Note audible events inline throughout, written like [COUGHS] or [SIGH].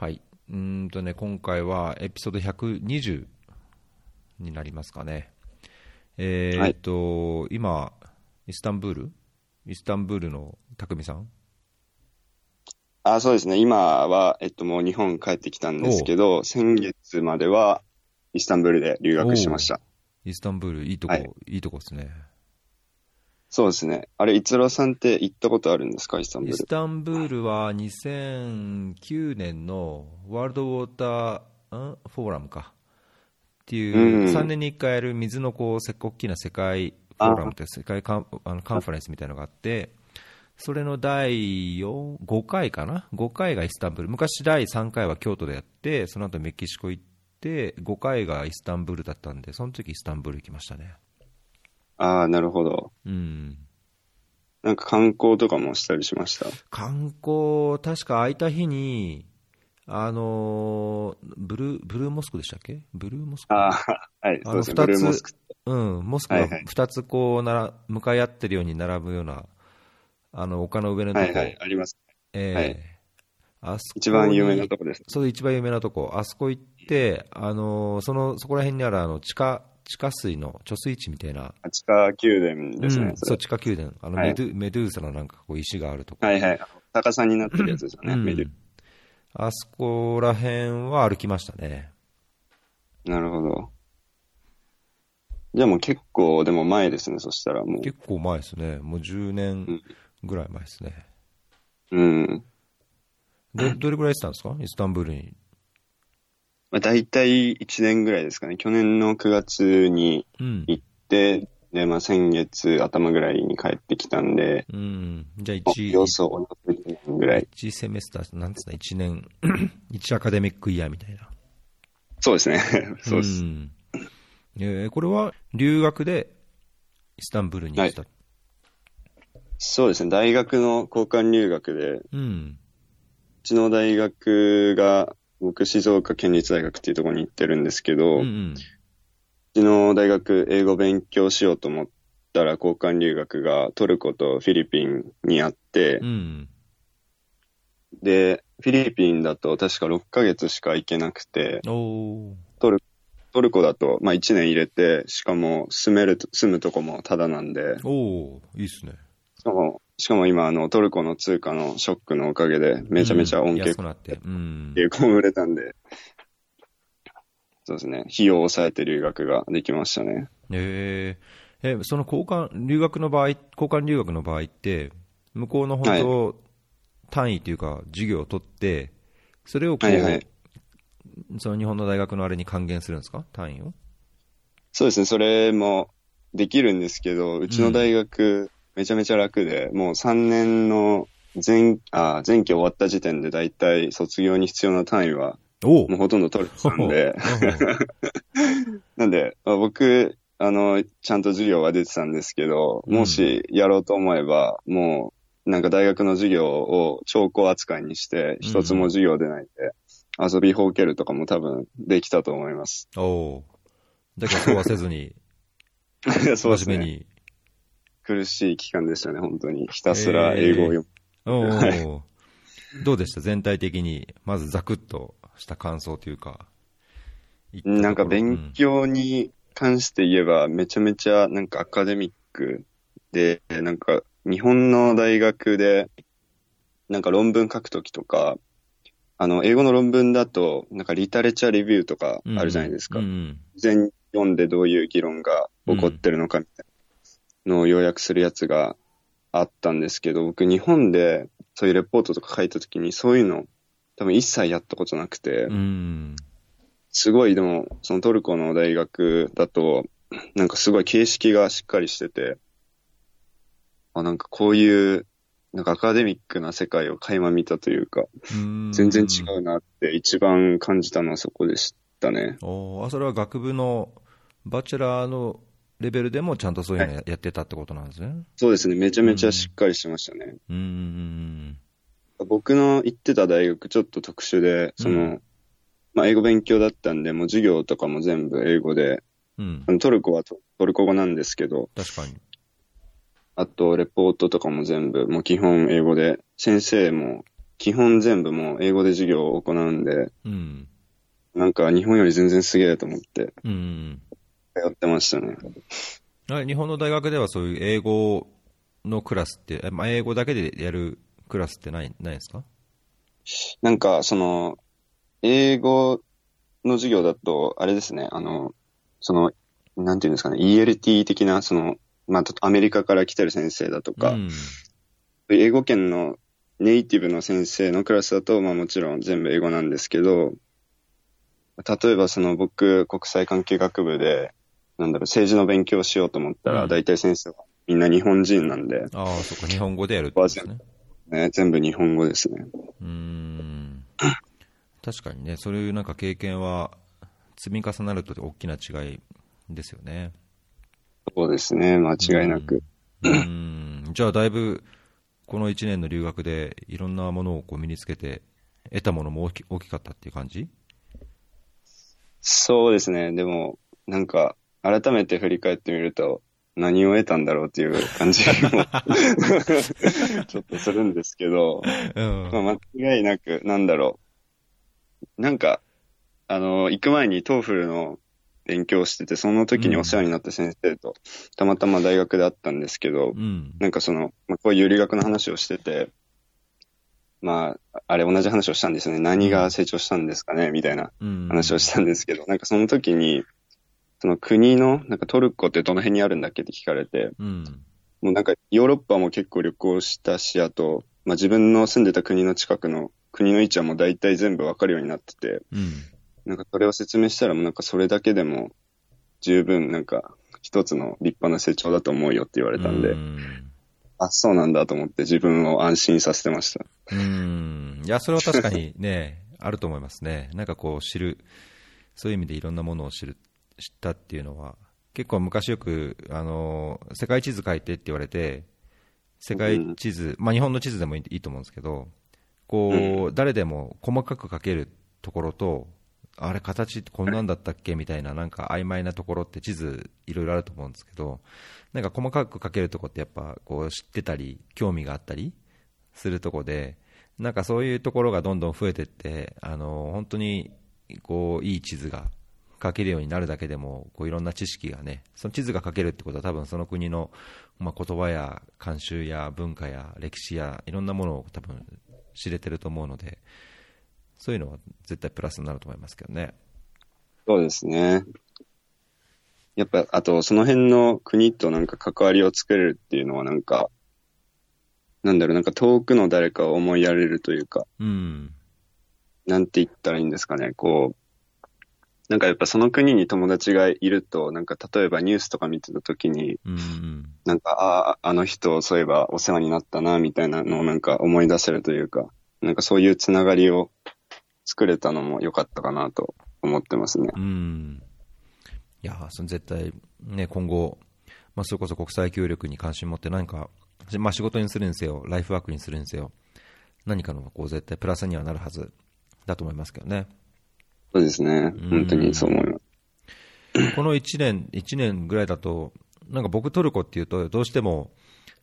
はい。うーんとね、今回はエピソード120になりますかね。えーっと、今、イスタンブール？イスタンブールの匠さん？あ、そうですね。今は、えっと、もう日本帰ってきたんですけど、先月まではイスタンブールで留学しました。イスタンブール、いいとこ、はいいいとこですね。そうですね。あれ、逸郎さんって行ったことあるんですか？イスタンブール。イスタンブールは2009年のワールドウォーター、んフォーラムか。っていう、うん3年に1回やる水のこう、せ大きな世界フォーラムって世界カンあのカンファレンスみたいなのがあって、それの第4 5回かな ?5 回がイスタンブール。昔第3回は京都でやって、その後メキシコ行って、5回がイスタンブールだったんで、その時イスタンブール行きましたね。ああ、なるほど。うん。なんか観光とかもしたりしました？観光、確か空いた日に、あのーブルー、ブルーモスクでしたっけ？ブルーモスク？ああ、はい、あのそうですね。ブルーモスク。うん、モスクがはいはい2つこうなら、向かい合ってるように並ぶような、あの、丘の上のとこ、はいはい、あります。えーはいあそこに一番有名なとこです。そう、一番有名なとこ、あそこ行って、あのーその、そこら辺にあるあの、地下、地下水の貯水池みたいな、地下宮殿ですね。うん、そう、地下宮殿、あのはいメドゥ、メドゥーサのなんかこう石があるとこ。はいはい。高さになってるやつですよね。うんメデュあそこら辺は歩きましたね。なるほど。じゃあもう結構、でも前ですね、そしたらも結構前ですね。もう10年ぐらい前ですね。う。うん。ど、どれぐらいしてたんですか？イスタンブールに。まあ、大体1年ぐらいですかね。去年の9月にうん。行って、で、まあ先月頭ぐらいに帰ってきたんで、うん。じゃあ1、様子をおよそ1年ぐらい。1セメスター、なんつった、1年、[CLEARS THROAT] 1アカデミックイヤーみたいな。そうですね。[LAUGHS] そうです。んえーこれは留学でイスタンブールに来た？そうですね。大学の交換留学で、ううん。ちの大学が、僕、静岡県立大学っていうところに行ってるんですけど、ううんうん。ちの大学、英語勉強しようと思ったら、交換留学がトルコとフィリピンにあってう、ん。で、フィリピンだと確か6ヶ月しか行けなくて、おー。トルコだと、まあ1年入れて、しかも住めると、住むとこもタダなんで、おー、いいっすね。しかも、しかも今あのトルコの通貨のショックのおかげで、めちゃめちゃ恩恵うん安くなって。うん。結構売れたんで、そうですね、費用を抑えて留学ができましたね。えー、え、その交換、留学の場合、交換留学の場合って、向こうの本当、単位というか、授業を取って、それをこう、はいはい。その日本の大学のあれに還元するんですか？単位を？そうですね、それもできるんですけど、うちの大学、めちゃめちゃ楽で、もう3年の前、あ、前期終わった時点で大体卒業に必要な単位は、おもうほとんど取れてたんで、[LAUGHS] なんで、まあ僕、あの、ちゃんと授業は出てたんですけど、うんもしやろうと思えば、もう、なんか大学の授業を兆候扱いにして、一つも授業出ないで、遊びほうけるとかも多分できたと思います。おおーだけどそうはせずに。[LAUGHS] 真面目に。苦しい期間でしたね、本当に。ひたすら英語を読む。おはーどうでした？全体的に、まずザクッとした感想というか。なんか勉強に関して言えば、めちゃめちゃなんかアカデミックで、なんか日本の大学で、なんか論文書くときとか、あの、英語の論文だと、なんかリタレチャーレビューとかうんあるじゃないですか。うんうん全読んでどういう議論が起こってるのかみたいなのを要約するやつがあったんですけど、僕日本でそういうレポートとか書いたときにそういうの多分一切やったことなくて、うん。すごい、でも、そのトルコの大学だと、なんかすごい形式がしっかりしてて、あ、なんかこういう、なんかアカデミックな世界を垣間見たというか、うん全然違うなって一番感じたのはそこでしたね。おーあそれは学部のバチェラーのレベルでもちゃんとそういうのややってたってことなんですね。そうですね、めちゃめちゃしっかりしてましたね。うんうん僕の行ってた大学ちょっと特殊で、その、うんまあ英語勉強だったんで、もう授業とかも全部英語で、うんトルコはトトルコ語なんですけど、確かに。あと、レポートとかも全部、もう基本英語で、先生も基本全部もう英語で授業を行うんで、うん。なんか日本より全然すげえと思ってうん。通ってましたね。あ日本の大学ではそういう英語のクラスって、えまあ、英語だけでやるクラスってないないですか？なんか、その、英語の授業だと、あれですね、あの、その、なんていうんですかね、ELT 的な、その、まあ、とアメリカから来てる先生だとか、うん。英語圏のネイティブの先生のクラスだと、まあもちろん全部英語なんですけど、例えばその僕、国際関係学部で、なんだろう、政治の勉強しようと思ったら、うん大体先生はみんな日本人なんで、ああ、そっか、日本語でやるってですね。ね、全部日本語ですね。うーん。確かにね、そういうなんか経験は積み重なると大きな違いですよね。そうですね、間違いなく。うーん。じゃあ、だいぶ、この1年の留学でいろんなものをこう身につけて、得たものも大き大きかったっていう感じ？そうですね、でも、なんか、改めて振り返ってみると、何を得たんだろうっていう感じも [LAUGHS] ちょっとするんですけど、うん。まあ、間違いなく、なんだろう。なんか、あの、行く前に TOEFL の勉強をしてて、その時にお世話になった先生と、たまたま大学で会ったんですけど、うん。なんかその、まあ、こういう留学の話をしてて、まあ、あれ同じ話をしたんですよね。何が成長したんですかねみたいなうん。話をしたんですけど、なんかその時に、その国の、なんかトルコってどの辺にあるんだっけって聞かれて、うん。もうなんかヨーロッパも結構旅行したし、あと、まあ自分の住んでた国の近くの国の位置はもう大体全部わかるようになってて、うん。なんかそれを説明したらもうなんかそれだけでも十分なんか一つの立派な成長だと思うよって言われたんで、うんあ、そうなんだと思って自分を安心させてました。うん。いや、それは確かにね、あると思いますね。なんかこう、知る、そういう意味でいろんなものを知る、知ったっていうのは、結構昔よく、あの、世界地図書いてって言われて、世界地図、まあ日本の地図でもいいと思うんですけど、こう、誰でも細かく書けるところと、あれ形ってこんなんだったっけみたいななんか曖昧なところって地図いろいろあると思うんですけど、なんか細かく書けるとこってやっぱこう知ってたり興味があったりするとこで、なんかそういうところがどんどん増えていって、あの本当にこういい地図が書けるようになるだけでもこういろんな知識がね、その地図が書けるってことは多分その国の、まあ、言葉や慣習や文化や歴史やいろんなものを多分知れてると思うので、そういうのは絶対プラスになると思いますけどね。そうですね。やっぱ、あとその辺の国となんか関わりを作れるっていうのはなんか、なんだろう、なんか遠くの誰かを思いやれるというか、うん。なんて言ったらいいんですかね、こう、なんかやっぱその国に友達がいると、なんか例えばニュースとか見てた時に、うんうん。なんか、ああ、あの人、そういえばお世話になったな、みたいなのをなんか思い出せるというか、なんかそういうつながりを作れたのも良かったかなと思ってますね。うん。いやー、その絶対、ね、今後、まあ、それこそ国際協力に関心持って何か、まあ、仕事にするにせよ、ライフワークにするにせよ、何かのこう絶対プラスにはなるはずだと思いますけどね。そうですね。本当にそう思います。[CLEARS THROAT] この1年、1年ぐらいだと、なんか僕トルコっていうと、どうしても、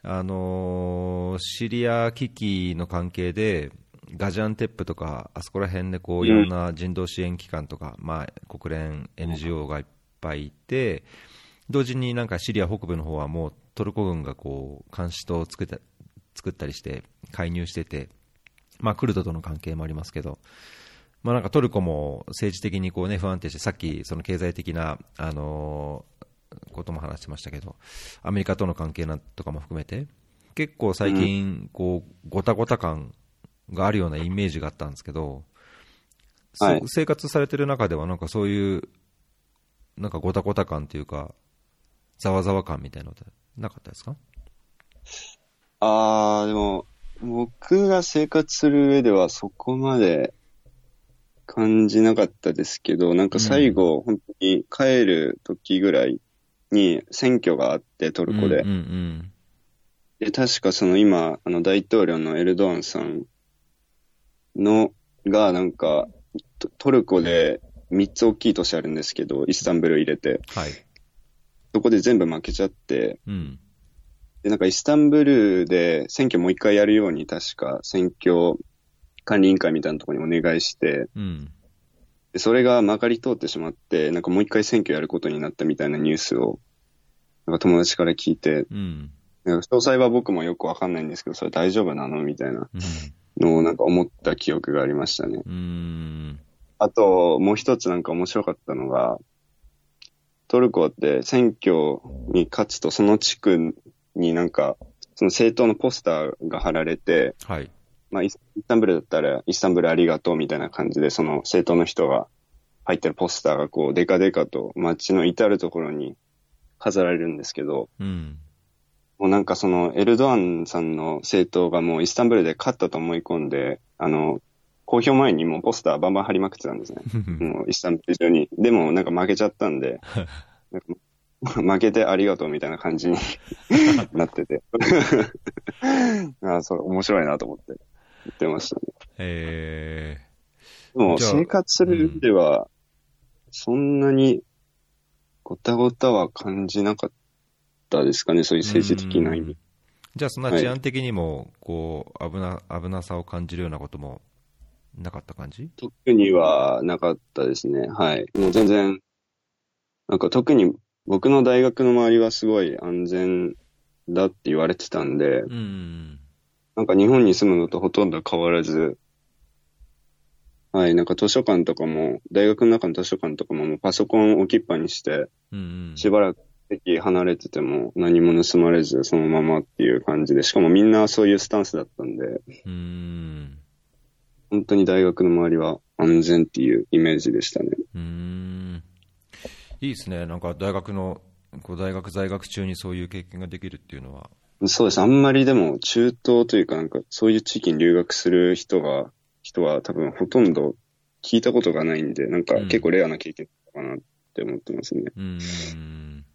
あのーシリア危機の関係で、ガジャンテップとか、あそこら辺でこういろんな人道支援機関とか、まあ、国連、NGO がいっぱいいて、同時になんかシリア北部の方はもうトルコ軍がこう監視塔を作った作ったりして介入してて、まあ、クルドとの関係もありますけど、まあ、なんかトルコも政治的にこう、ね、不安定して、さっきその経済的な、あのーことも話してましたけど、アメリカとの関係なんとかも含めて、結構最近、こうごたごた感があるようなイメージがあったんですけど、そはい。生活されてる中では、なんかそういう、なんかごたごた感というか、ざわざわ感みたいなのってなかったですか？ああ、でも、僕が生活する上ではそこまで感じなかったですけど、なんか最後、本当に帰る時ぐらいに選挙があって、トルコで。うんうんで、確かその今、あの大統領のエルドアンさんの、がなんか、トトルコで3つ大きい都市あるんですけど、イスタンブル入れて、はい。そこで全部負けちゃって、うん。で、なんかイスタンブルで選挙もう一回やるように確か選挙管理委員会みたいなところにお願いして、うん。でそれがまかり通ってしまって、なんかもう一回選挙やることになったみたいなニュースを、なんか友達から聞いて、うん。なんか詳細は僕もよくわかんないんですけど、それ大丈夫なのみたいなうん。のをなんか思った記憶がありましたね。うん。あと、もう一つなんか面白かったのが、トルコって選挙に勝つとその地区になんか、その政党のポスターが貼られて、はい。まあ、イスタンブールだったら、イスタンブールありがとうみたいな感じで、その政党の人が入ってるポスターがこう、デカデカと街の至るところに飾られるんですけど、うん。もうなんかそのエルドアンさんの政党がもうイスタンブールで勝ったと思い込んで、あの、公表前にもうポスターバンバン貼りまくってたんですね。[LAUGHS] もうイスタンブール上に。でもなんか負けちゃったんで、なんか負けてありがとうみたいな感じに [LAUGHS] なってて。[LAUGHS] あそう、面白いなと思って言ってましたね。えでもじゃあ生活する上では、そんなにごたごたは感じなかったですかね、そういうー。政治的な意味うん。じゃあ、そんな治安的にも、こう、危な、危なさを感じるようなこともなかった感じ？特にはなかったですね。はい。もう全然、なんか特に僕の大学の周りはすごい安全だって言われてたんで、うん。なんか日本に住むのとほとんど変わらず、はい、なんか図書館とかも、大学の中の図書館とかももうパソコン置きっぱにして、うん。しばらく席離れてても何も盗まれずそのままっていう感じで、しかもみんなそういうスタンスだったんで、うん。本当に大学の周りは安全っていうイメージでしたね。うん。いいですね。なんか大学の、こう大学在学中にそういう経験ができるっていうのは。そうです。あんまりでも中東というかなんかそういう地域に留学する人が、人は多分ほとんど聞いたことがないんで、なんか結構レアな経験かなって思ってますね。うん。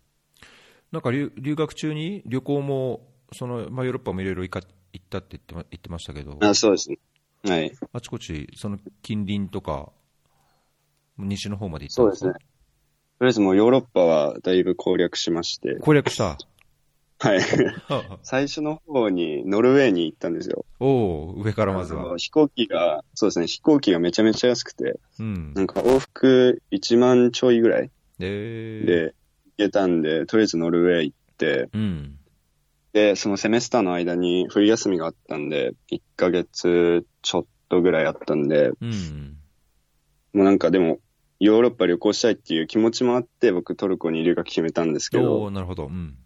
なんか留留学中に旅行も、その、まあ、ヨーロッパもいろいろ行か行ったって言ってま言ってましたけど、あ、そうですね。はい。あちこち、その近隣とか、西の方まで行ったんそうですね。とりあえずもうヨーロッパはだいぶ攻略しまして、攻略した。はい。最初の方にノルウェーに行ったんですよ。おお上からまずは。飛行機が、そうですね、飛行機がめちゃめちゃ安くて、うんな。んか往復1万ちょいぐらいで、で行けたんで、とりあえずノルウェー行って、うん。で、そのセメスターの間に冬休みがあったんで、1ヶ月ちょっとぐらいあったんで、うん。もうなんかでも、ヨーロッパ旅行したいっていう気持ちもあって、僕トルコに留学決めたんですけおど、おなるほど。うん。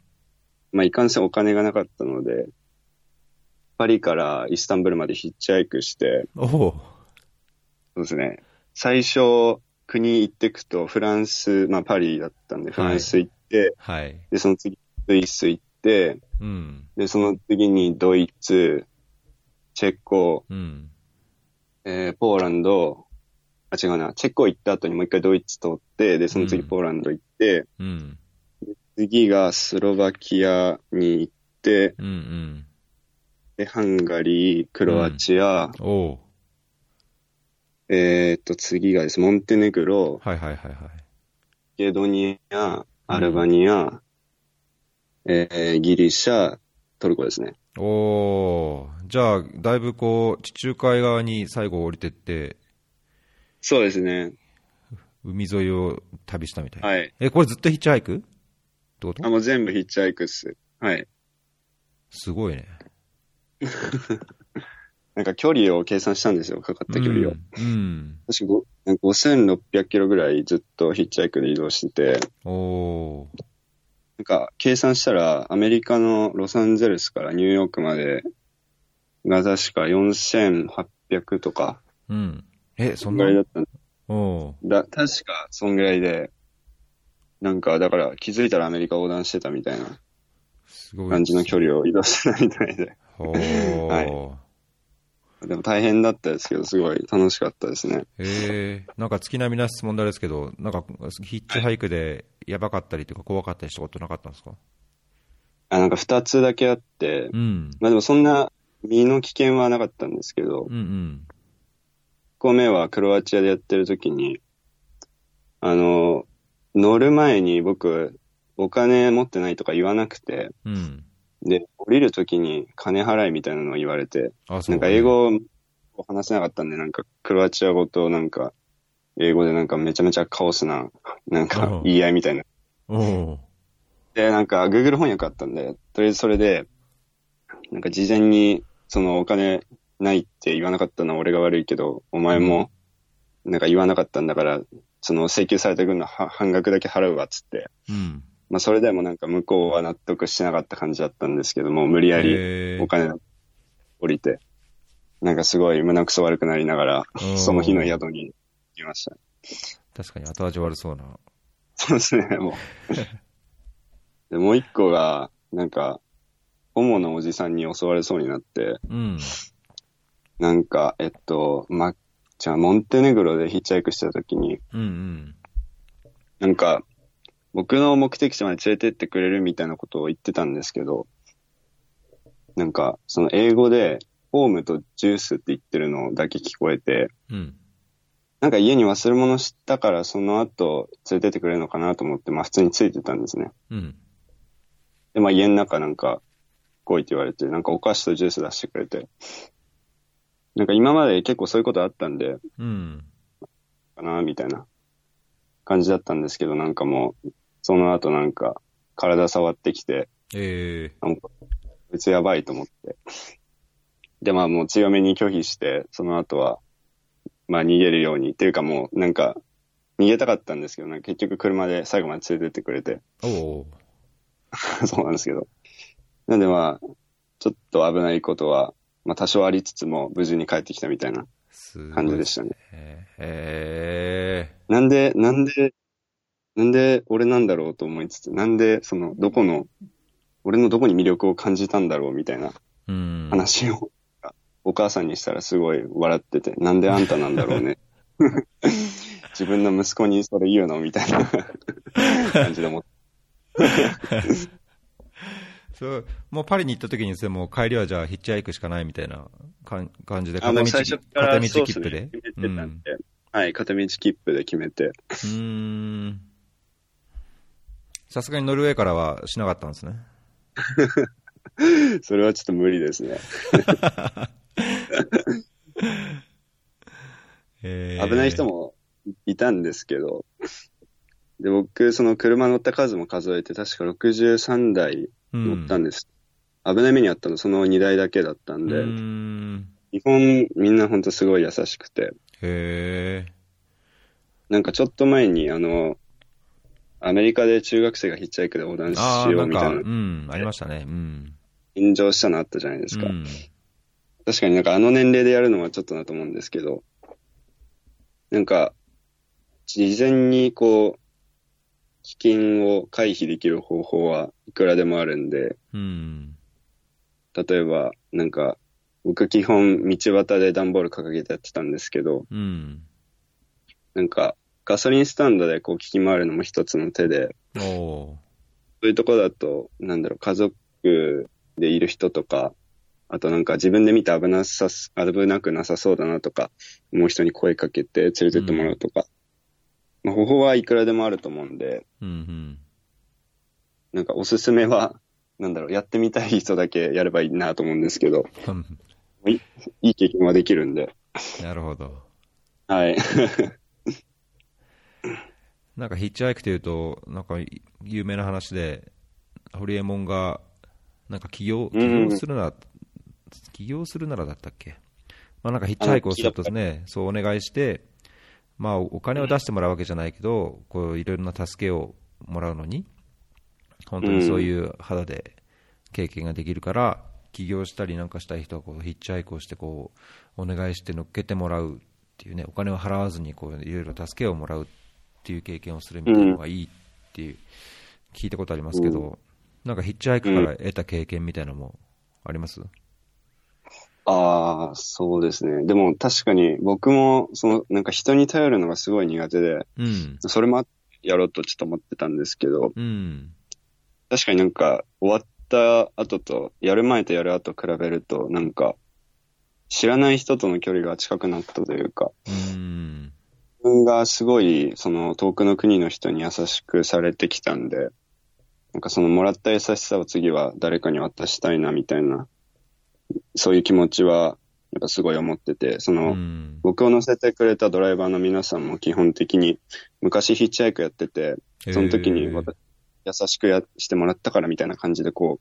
まあいかんせんお金がなかったので、パリからイスタンブールまでヒッチハイクして、そうですね。最初、国行ってくと、フランス、まあパリだったんで、フランス行って、はい。で、その次、スイス行って、うん。で、その次にドイツ、チェコ、うん。えー、ポーランド、あ、違うな、チェコ行った後にもう一回ドイツ通って、で、その次うんポーランド行って、うん。次がスロバキアに行って、うん。うん。で、ハンガリー、クロアチア、おおえーっと、次がです、モンテネグロ、はいはいはいはい。ゲドニア、アルバニア、えーギリシャ、トルコですね。おおじゃあ、だいぶこう、地中海側に最後降りてって、そうですね。海沿いを旅したみたいな。はい。え、これずっとヒッチハイク？ってこと？あ、もう全部ヒッチハイクっす。はい。すごいね。[LAUGHS] なんか距離を計算したんですよ、かかった距離を。うん。うん。確かごなんか5600キロぐらいずっとヒッチハイクで移動してて、おおなんか計算したらアメリカのロサンゼルスからニューヨークまでが確か4800とか、うん。え、そそんんな？ぐらいだったんおおだ、確かそんぐらいで、なんかだから気づいたらアメリカ横断してたみたいなすごい。感じの距離を移動してたみたいで。はでも大変だったですけど、すごい楽しかったですね。えー、なんか月並みな質問ですけど、なんかヒッチハイクでやばかったりとか怖かったりしたことなかったんですか？あ、なんか二つだけあって、うん。まあでもそんな身の危険はなかったんですけど、うんうん。1個目はクロアチアでやってる時に、あの、乗る前に僕、お金持ってないとか言わなくて、うん。で、降りる時に金払いみたいなのを言われて、あ、そう。なんか英語、語話せなかったんで、なんか、クロアチア語となんか、英語でなんかめちゃめちゃカオスな、なんかうん言い合いみたいな。で、なんか Google 翻訳あったんで、とりあえずそれで、なんか事前に、そのお金ないって言わなかったのは俺が悪いけど、お前も、なんか言わなかったんだから、その請求された分のは半額だけ払うわっつって。うん。まあそれでもなんか向こうは納得してなかった感じだったんですけども、無理やりお金降りて、なんかすごい胸くそ悪くなりながら、うんその日の宿に行きました。確かに後味悪そうな。そうですね、もう。[LAUGHS] で、もう一個が、なんか、ホモのおじさんに襲われそうになって、うん。なんか、えっと、ま、じゃあ、モンテネグロでヒッチハイクしてた時に、うんうん。なんか、僕の目的地まで連れてってくれるみたいなことを言ってたんですけど、なんか、その英語で、ホームとジュースって言ってるのだけ聞こえて、うん。なんか家に忘れ物したからその後連れてってくれるのかなと思って、まあ普通についてたんですね。うん。で、まあ家の中なんか来いって言われて、なんかお菓子とジュース出してくれて、なんか今まで結構そういうことあったんで、うん。かな、みたいな感じだったんですけど、なんかもう、その後なんか体触ってきて、ええなんか、こいつやばいと思って。で、まあもう強めに拒否して、その後は、まあ逃げるように、っていうかもうなんか、逃げたかったんですけど、なんか結局車で最後まで連れてってくれて、おお [LAUGHS] そうなんですけど。なんでまあ、ちょっと危ないことは、まあ多少ありつつも無事に帰ってきたみたいな感じでしたね。へえなんで、なんで、なんで俺なんだろうと思いつつ、なんでその、どこの、俺のどこに魅力を感じたんだろうみたいなうん。話を、お母さんにしたらすごい笑ってて、なんであんたなんだろうね。[LAUGHS] 自分の息子にそれ言うのみたいな感じで思って。[LAUGHS] そう、もうパリに行った時にでも帰りはじゃあヒッチハイクしかないみたいな感感じで、あ、もう最初から片道切符で？決めてうんたんで、はい、片道切符で決めて。うーん。さすがにノルウェーからはしなかったんですね。[LAUGHS] それはちょっと無理ですね。[LAUGHS] へー危ない人もいたんですけど、で、僕、その車乗った数も数えて、確か63台乗ったんです。危ない目にあったのその2台だけだったんで、ん。日本みんなほんとすごい優しくて、へえ。なんかちょっと前にあの、アメリカで中学生がヒッチハイクで横断しようんみたいうな、ん、ありましたね。うん。炎上したのあったじゃないですか。うん。確かになんかあの年齢でやるのはちょっとなと思うんですけど、なんか、事前にこう、危険を回避できる方法はいくらでもあるんで、うん。例えば、なんか、僕基本道端で段ボール掲げてやってたんですけど、うん。なんか、ガソリンスタンドでこう聞き回るのも一つの手で、そういうとこだと、なんだろう、家族でいる人とか、あとなんか自分で見て危なさ、危なくなさそうだなとか、もう人に声かけて連れてってもらうとか、まあ方法はいくらでもあると思うんで、ー。うんなんかおすすめは、なんだろう、やってみたい人だけやればいいなと思うんですけど、うん。いい経験はできるんで、なるほど。はい。[LAUGHS] なんかヒッチハイクというと、なんか有名な話で、ホリエモンが、なんか起業、起うん業するなら、起業するならだったっけ？まあなんかヒッチハイクをするとね、そうお願いして、まあお金を出してもらうわけじゃないけど、こういろいろな助けをもらうのに、本当にそういう肌で経験ができるから、起業したりなんかしたい人はこうヒッチハイクをしてこうお願いして乗っけてもらうっていうね、お金を払わずにこういろいろ助けをもらうっていう経験をするみたいなのがいいっていう、聞いたことありますけど、なんかヒッチハイクから得た経験みたいなのもあります、ああ、そうですね。でも確かに僕も、その、なんか人に頼るのがすごい苦手で、うん。それもやろうとちょっと思ってたんですけど、うん。確かになんか終わった後と、やる前とやる後比べると、なんか、知らない人との距離が近くなったというか、うん。自分がすごい、その遠くの国の人に優しくされてきたんで、なんかそのもらった優しさを次は誰かに渡したいなみたいな、そういう気持ちはやっぱすごい思ってて、その、うん。僕を乗せてくれたドライバーの皆さんも基本的に昔ヒッチハイクやってて、その時に優しくやしてもらったからみたいな感じでこ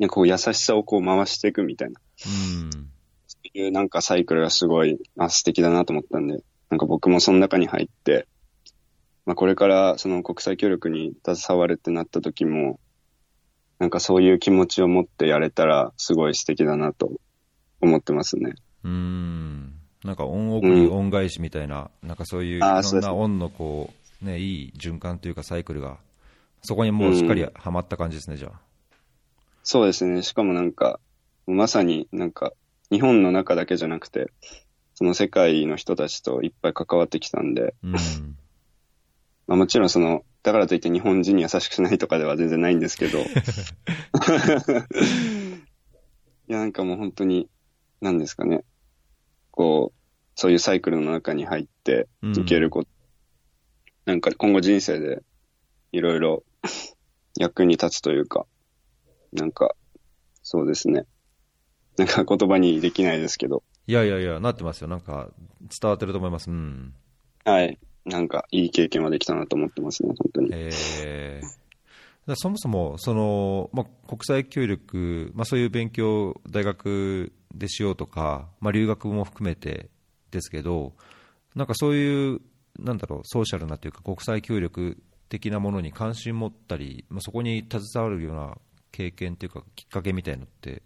う、こう優しさをこう回していくみたいな、うん。そういうなんかサイクルがすごい、あ、素敵だなと思ったんで、なんか僕もその中に入って、まあこれからその国際協力に携わるってなった時も、なんかそういう気持ちを持ってやれたらすごい素敵だなと思ってますね。うん。なんかオンオフに恩返しみたいな、なんかそういういろんなオンのこう、ね、いい循環というかサイクルが、そこにもうしっかりはまった感じですね、じゃあ。そうですね。しかもなんか、まさになんか、日本の中だけじゃなくて、その世界の人たちといっぱい関わってきたんで、うん。まあもちろんその、だからといって日本人に優しくしないとかでは全然ないんですけど、[LAUGHS] いやなんかもう本当に、なんですかね、こう、そういうサイクルの中に入ってうんいけること、なんか今後人生でいろいろ役に立つというか、なんか、そうですね。なんか言葉にできないですけど、いやいやいや、なってますよ。なんか伝わってると思います。うん。はい。なんかいい経験はできたなと思ってますね、本当に。えーそもそもその、まあ、国際協力、まあ、そういう勉強を大学でしようとか、まあ、留学も含めてですけど、なんかそういう、なんだろう、ソーシャルなというか、国際協力的なものに関心持ったり、まあ、そこに携わるような経験というか、きっかけみたいのって、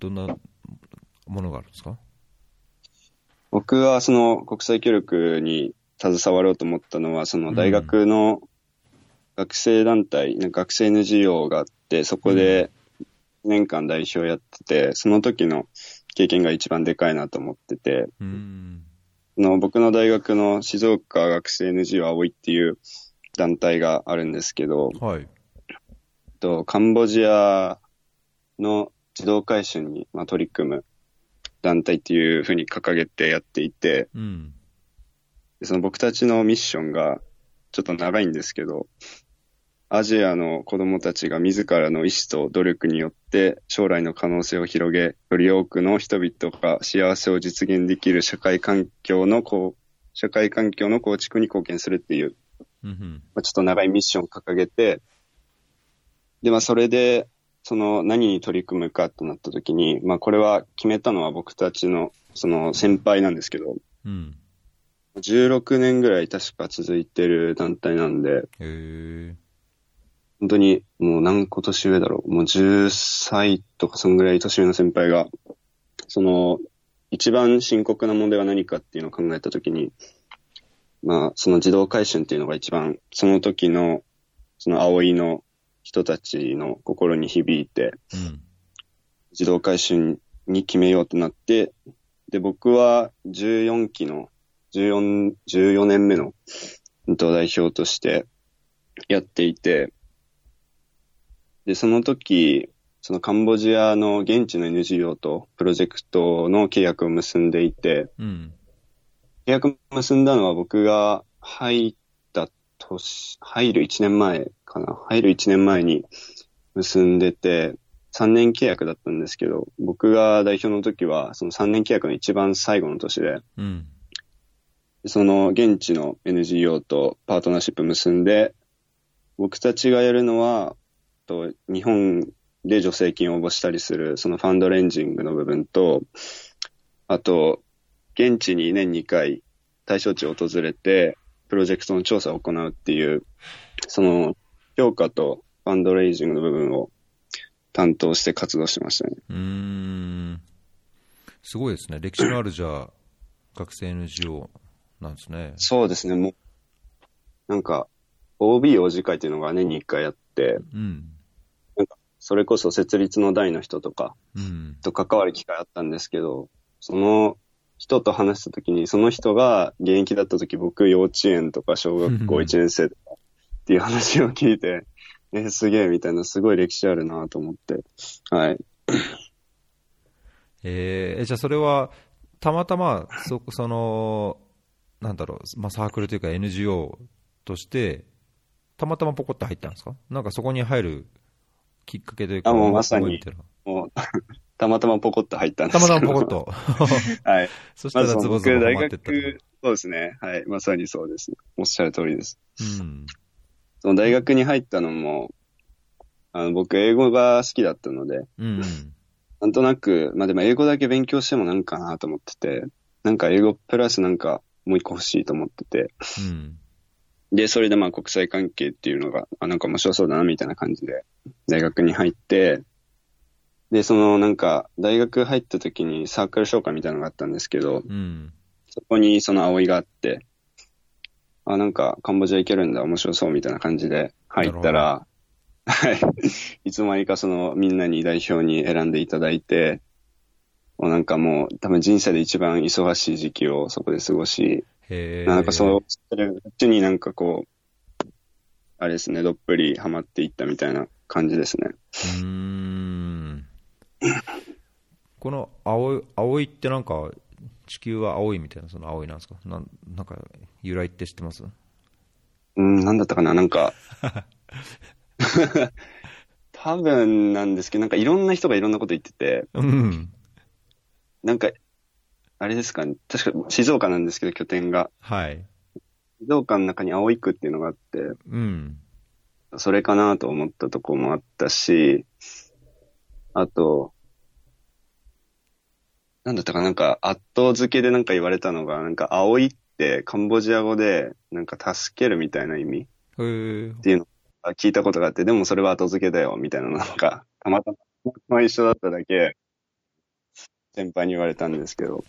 どんなものがあるんですか？僕はその国際協力に携わろうと思ったのは、その大学の学生団体、なんか学生 NGO があって、そこで年間代表やってて、その時の経験が一番でかいなと思ってて、うん。その僕の大学の静岡学生 NGO 葵っていう団体があるんですけど、はい。とカンボジアの児童回収に、まあ、取り組む団体っていうふうに掲げてやっていて、うん。でその僕たちのミッションがちょっと長いんですけど、アジアの子供たちが自らの意志と努力によって将来の可能性を広げ、より多くの人々が幸せを実現できる社会環境のこう、社会環境の構築に貢献するっていう、うん。まあ、ちょっと長いミッションを掲げて、で、まあそれで、その何に取り組むかとなった時に、まあこれは決めたのは僕たちのその先輩なんですけど、うん。16年ぐらい確か続いてる団体なんで。本当にもう何個年上だろう。もう10歳とかそんぐらい年上の先輩が、その一番深刻な問題は何かっていうのを考えたときに、まあその児童回春っていうのが一番その時のその葵の人たちの心に響いて、うん。児童回春に決めようとなって、で、僕は14期の、14、14年目の、代表としてやっていて、で、その時、そのカンボジアの現地の NGO とプロジェクトの契約を結んでいて、うん。契約結んだのは僕が入った年、入る1年前かな。入る1年前に結んでて、3年契約だったんですけど、僕が代表の時は、その3年契約の一番最後の年で、うん。その現地の NGO とパートナーシップ結んで、僕たちがやるのは、と日本で助成金を応募したりする、そのファンドレンジングの部分と、あと、現地に年2回対象地を訪れて、プロジェクトの調査を行うっていう、その評価とファンドレイジングの部分を担当して活動してましたね。うん。すごいですね。歴史のあるじゃあ、学生 NGO なんですね。そうですね、もう、なんか、OB 王子会っていうのが年に1回やって、うん。それこそ設立の代の人とかうん。と関わる機会あったんですけど、その人と話した時に、その人が現役だった時、僕幼稚園とか小学校1年生とかっていう話を聞いて、え、すげえみたいな、すごい歴史あるなと思って、はい。えーえじゃあそれは、たまたま、そ、その、なんだろう、まあ、サークルというか NGO として、たまたまポコッと入ったんですか？なんかそこに入るきっかけというか、あもうまさにもう、[LAUGHS] たまたまポコッと入ったんです。たまたまポコッ。と。[LAUGHS] はい。そしたらズボズボ僕、大ハマってったと。学、そうですね。はい。まさにそうです。おっしゃる通りです。うん。その大学に入ったのも、あの、僕、英語が好きだったので、うん。なんとなく、まあでも英語だけ勉強してもなんかなと思ってて、なんか英語プラスなんかもう一個欲しいと思ってて、うん。で、それでまあ国際関係っていうのが、あ、なんか面白そうだなみたいな感じで、大学に入って、で、そのなんか、大学入った時にサークル紹介みたいなのがあったんですけど、うん。そこにその葵があって、あ、なんかカンボジア行けるんだ、面白そうみたいな感じで入ったら、はい。いつの間にかそのみんなに代表に選んでいただいて、もうなんかもう多分人生で一番忙しい時期をそこで過ごし。なんかそう、それうちになんかこう、あれですね、どっぷりハマっていったみたいな感じですね。うーん。この青い、青いってなんか、地球は青いみたいな、その青いなんですか？なんなんか、由来って知ってます？うん、なんだったかな、なんか、[LAUGHS] 多分なんですけど、なんかいろんな人がいろんなこと言ってて、うん。なんか、あれですかね、確か静岡なんですけど、拠点が。はい。静岡の中に青い区っていうのがあって、うん。それかなと思ったとこもあったし、あと、なんだったかななんか、圧倒付けでなんか言われたのが、なんか、青いってカンボジア語で、なんか助けるみたいな意味。っていうのを聞いたことがあって、でもそれは後付けだよ、みたいなのなんか、たまたま一緒だっただけ、先輩に言われたんですけど、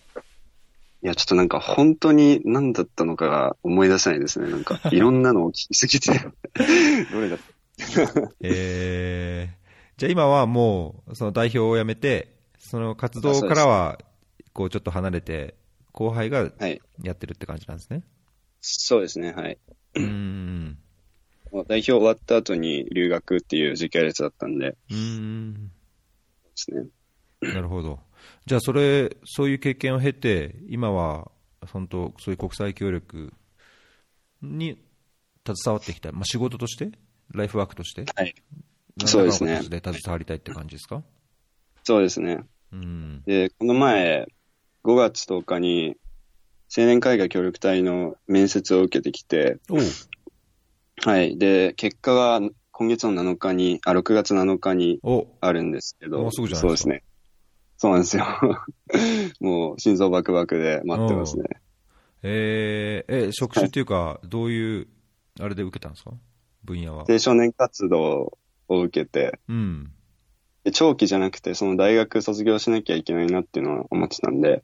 いや、ちょっとなんか本当に何だったのかが思い出せないですね。なんか、いろんなのを聞きすぎて、[LAUGHS] どれだった？えー、じゃあ今はもう、その代表を辞めて、その活動からは、こうちょっと離れて、後輩がはい。やってるって感じなんですね。そうですね、はい。うーん。代表終わった後に留学っていう時系列だったんで、でうーん。すね。なるほど。じゃあ、それ、そういう経験を経て、今は、本当、そういう国際協力に携わってきた、まあ、仕事として、ライフワークとして、はい。そうですね形で携わりたいって感じですか？そうですね。うん。で、この前、5月10日に、青年海外協力隊の面接を受けてきて、はい。で、結果が今月の7日に、あ、6月7日におあるんですけど、そうですすね。そうなんですよ。[LAUGHS] もう、心臓バクバクで待ってますね。えー、え、職種っていうか、どういう、あれで受けたんですか？分野は。で、少年活動を受けて、うん。で長期じゃなくて、その大学卒業しなきゃいけないなっていうのは思ってたんで、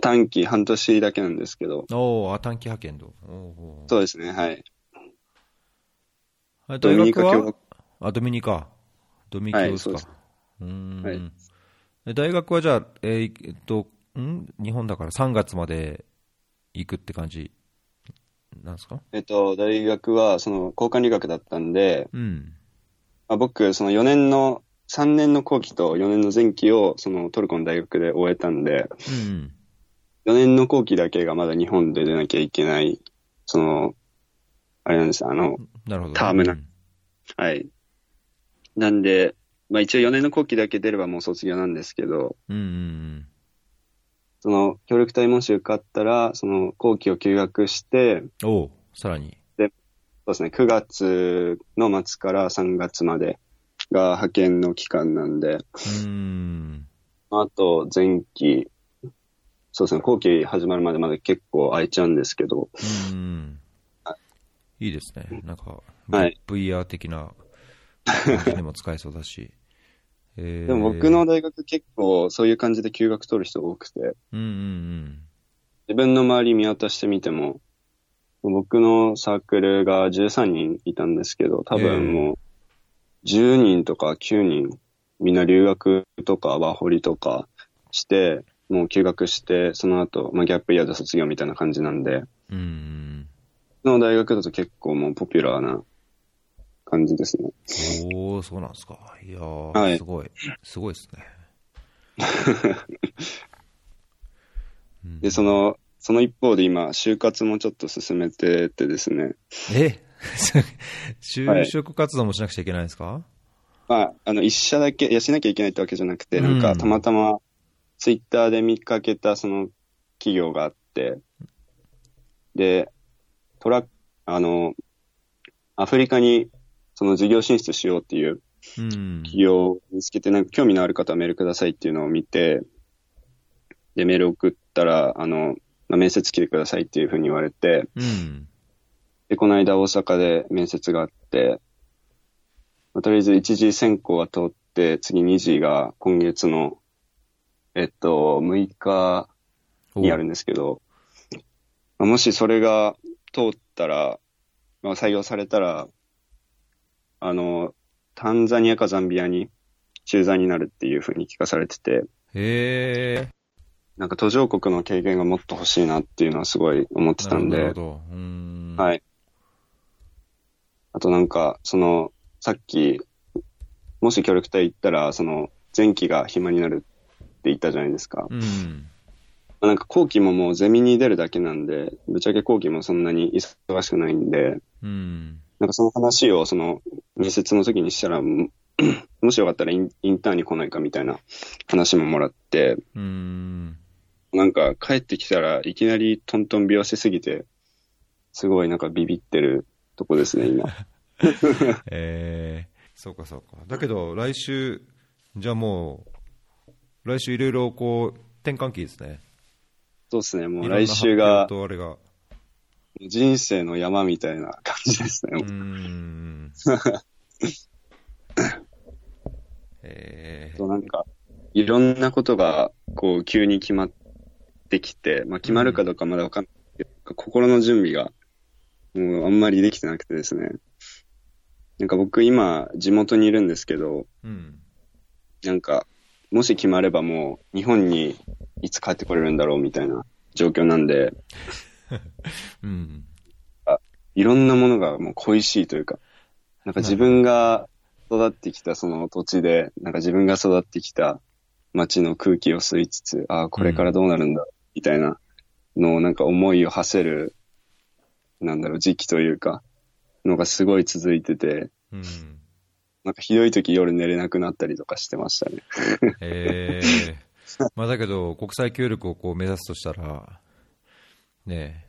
短期半年だけなんですけど、うん。おおあ、短期派遣の。おうおうそうですね、はい。あドミニカ共和あ、ドミニカ。ドミニカですか。はいそううーん、はいえ大学はじゃあ、えーえっと、ん？日本だから3月まで行くって感じなんですか？えっと、大学は、その、交換留学だったんで、うん。まあ、僕、その4年の、3年の後期と4年の前期を、そのトルコの大学で終えたんで、うん。4年の後期だけがまだ日本で出なきゃいけない、その、あれなんです、あの、なるほど。タームなうんはい。なんで、まあ一応4年の後期だけ出ればもう卒業なんですけど、うんうんその協力隊もし受かったら、その後期を休学して、うん。おうさらに。そうですね、9月の末から3月までが派遣の期間なんで、うーん。あと前期、そうですね、後期始まるまでまで結構空いちゃうんですけど、うん。いいですね。なんか、はい VR 的な [LAUGHS] 感じでも使えそうだし。えー。でも僕の、大学結構そういう感じで休学取る人多くて、うんうん自分の周り見渡してみても、僕のサークルが13人いたんですけど、多分もう10人とか9人、みんな留学とかワーホリとかして、もう休学して、その後、まあ、ギャップイヤーで卒業みたいな感じなんで、うん。うん。の大学だと結構もうポピュラーな感じですね。うん。おおそうなんですか。いやー、はいすごい。すごいですね。う [LAUGHS] んで、その、その一方で今、就活もちょっと進めててですね、え？[LAUGHS] 就職活動もしなくちゃいけないんですか、まあ、あの、一社だけ、いや、しなきゃいけないってわけじゃなくて、うんなんか、たまたま、ツイッターで見かけた、その、企業があって、で、トラあの、アフリカに、その事業進出しようっていううん。企業を見つけて、なんか興味のある方はメールくださいっていうのを見て、で、メール送ったら、あの、まあ、面接来てくださいっていうふうに言われて、うん。で、この間大阪で面接があって、まあとりあえず一次選考は通って、次二次が今月の、えっと、6日にあるんですけど、まあもしそれが通ったら、まあ、採用されたら、あの、タンザニアかザンビアに駐在になるっていうふうに聞かされてて、へえ。なんか途上国の経験がもっと欲しいなっていうのはすごい思ってたんでなるほ、ど。うん。。はいい。あとなんか、その、さっき、もし協力隊行ったら、その、前期が暇になるって言ったじゃないですか。うん。なんか後期ももうゼミに出るだけなんで、ぶっちゃけ後期もそんなに忙しくないんで、うん。なんかその話をその、面接の時にしたら、ももしよかったらインインターンに来ないかみたいな話ももらって、うん。なんか帰ってきたらいきなりトントン拍子すぎて、すごいなんかビビってるとこですね、今。[LAUGHS] えー、そうかそうか。だけど、来週、じゃあもう、来週いろいろこう、転換期ですね。そうですね、もいう来週があれが。人生の山みたいな感じですね。うーん。[LAUGHS] えそうなんか、いろんなことが、こう、急に決まってきて、まあ、決まるかどうかまだわかんないけど、心の準備が、もうあんまりできてなくてですね。なんか僕今、地元にいるんですけど、ー、うん。なんか、もし決まればもう、日本にいつ帰ってこれるんだろうみたいな状況なんで、うん。いろんなものがもう恋しいというか、なんか自分が育ってきたその土地で、なんか自分が育ってきた街の空気を吸いつつ、ああ、これからどうなるんだ、みたいなのをなんか思いを馳せる、なんだろう、時期というか、のがすごい続いてて、うん。なんかひどい時夜寝れなくなったりとかしてましたね。えー、まあだけど、国際協力をこう目指すとしたら、ね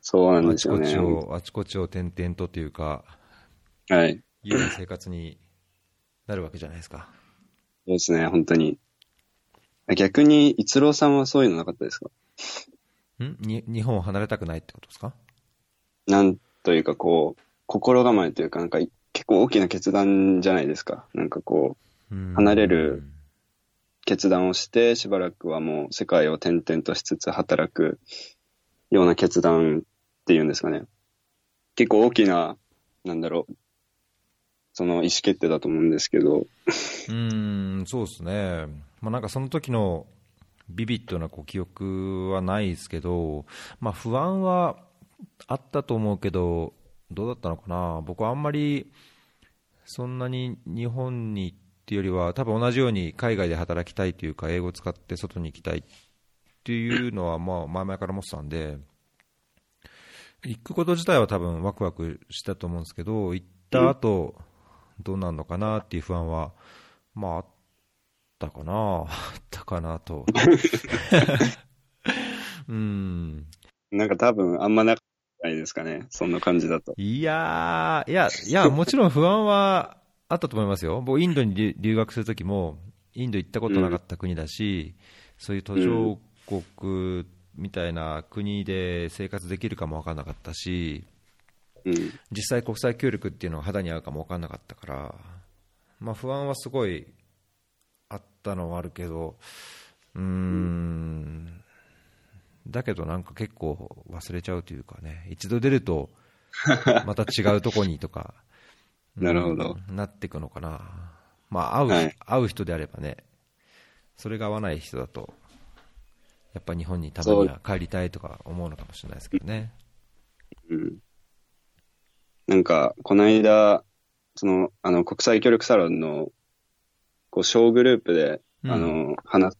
そうなんですよね。ちこちを、あちこちを転々とというか、はい。家の生活になるわけじゃないですか。そうですね、本当に。逆に、逸郎さんはそういうのなかったですか？ん？に日本を離れたくないってことですか？なんというかこう、心構えというか、なんか結構大きな決断じゃないですか。なんかこう、うん離れる決断をして、しばらくはもう世界を転々としつつ働くような決断っていうんですかね。結構大きな、なんだろう、その意思決定だと思うんですけど、うん、そうですね、まあ、なんかその時のビビッドなこう記憶はないですけど、まあ、不安はあったと思うけど、どうだったのかな、僕はあんまりそんなに日本にっていうよりは、多分同じように海外で働きたいというか、英語を使って外に行きたいっていうのは、まあ、前々から思ってたんで、行くこと自体は多分ワクワクしたと思うんですけど、行った後、どうなるのかなっていう不安は、まあ、あったかな、[LAUGHS] あったかなと。[LAUGHS] うん。なんか多分あんまなかったないですかね。そんな感じだと。いやー、いや、いや、もちろん不安はあったと思いますよ。僕、インドに留留学するときも、インド行ったことなかった国だし、そういう途上国みたいな国で生活できるかも分からなかったし、うん。実際国際協力っていうのは肌に合うかも分からなかったから、まあ不安はすごいあったのはあるけど、うーん、だけどなんか結構忘れちゃうというかね、一度出ると、[LAUGHS] また違うとこにとか、なるほどうんなっていくのかな。まあ会う、はい会う人であればね、それが合わない人だと、やっぱ日本にたまには帰りたいとか思うのかもしれないですけどね。うん。なんか、この間、その、あの、国際協力サロンの、こう、小グループで、うんあの、話す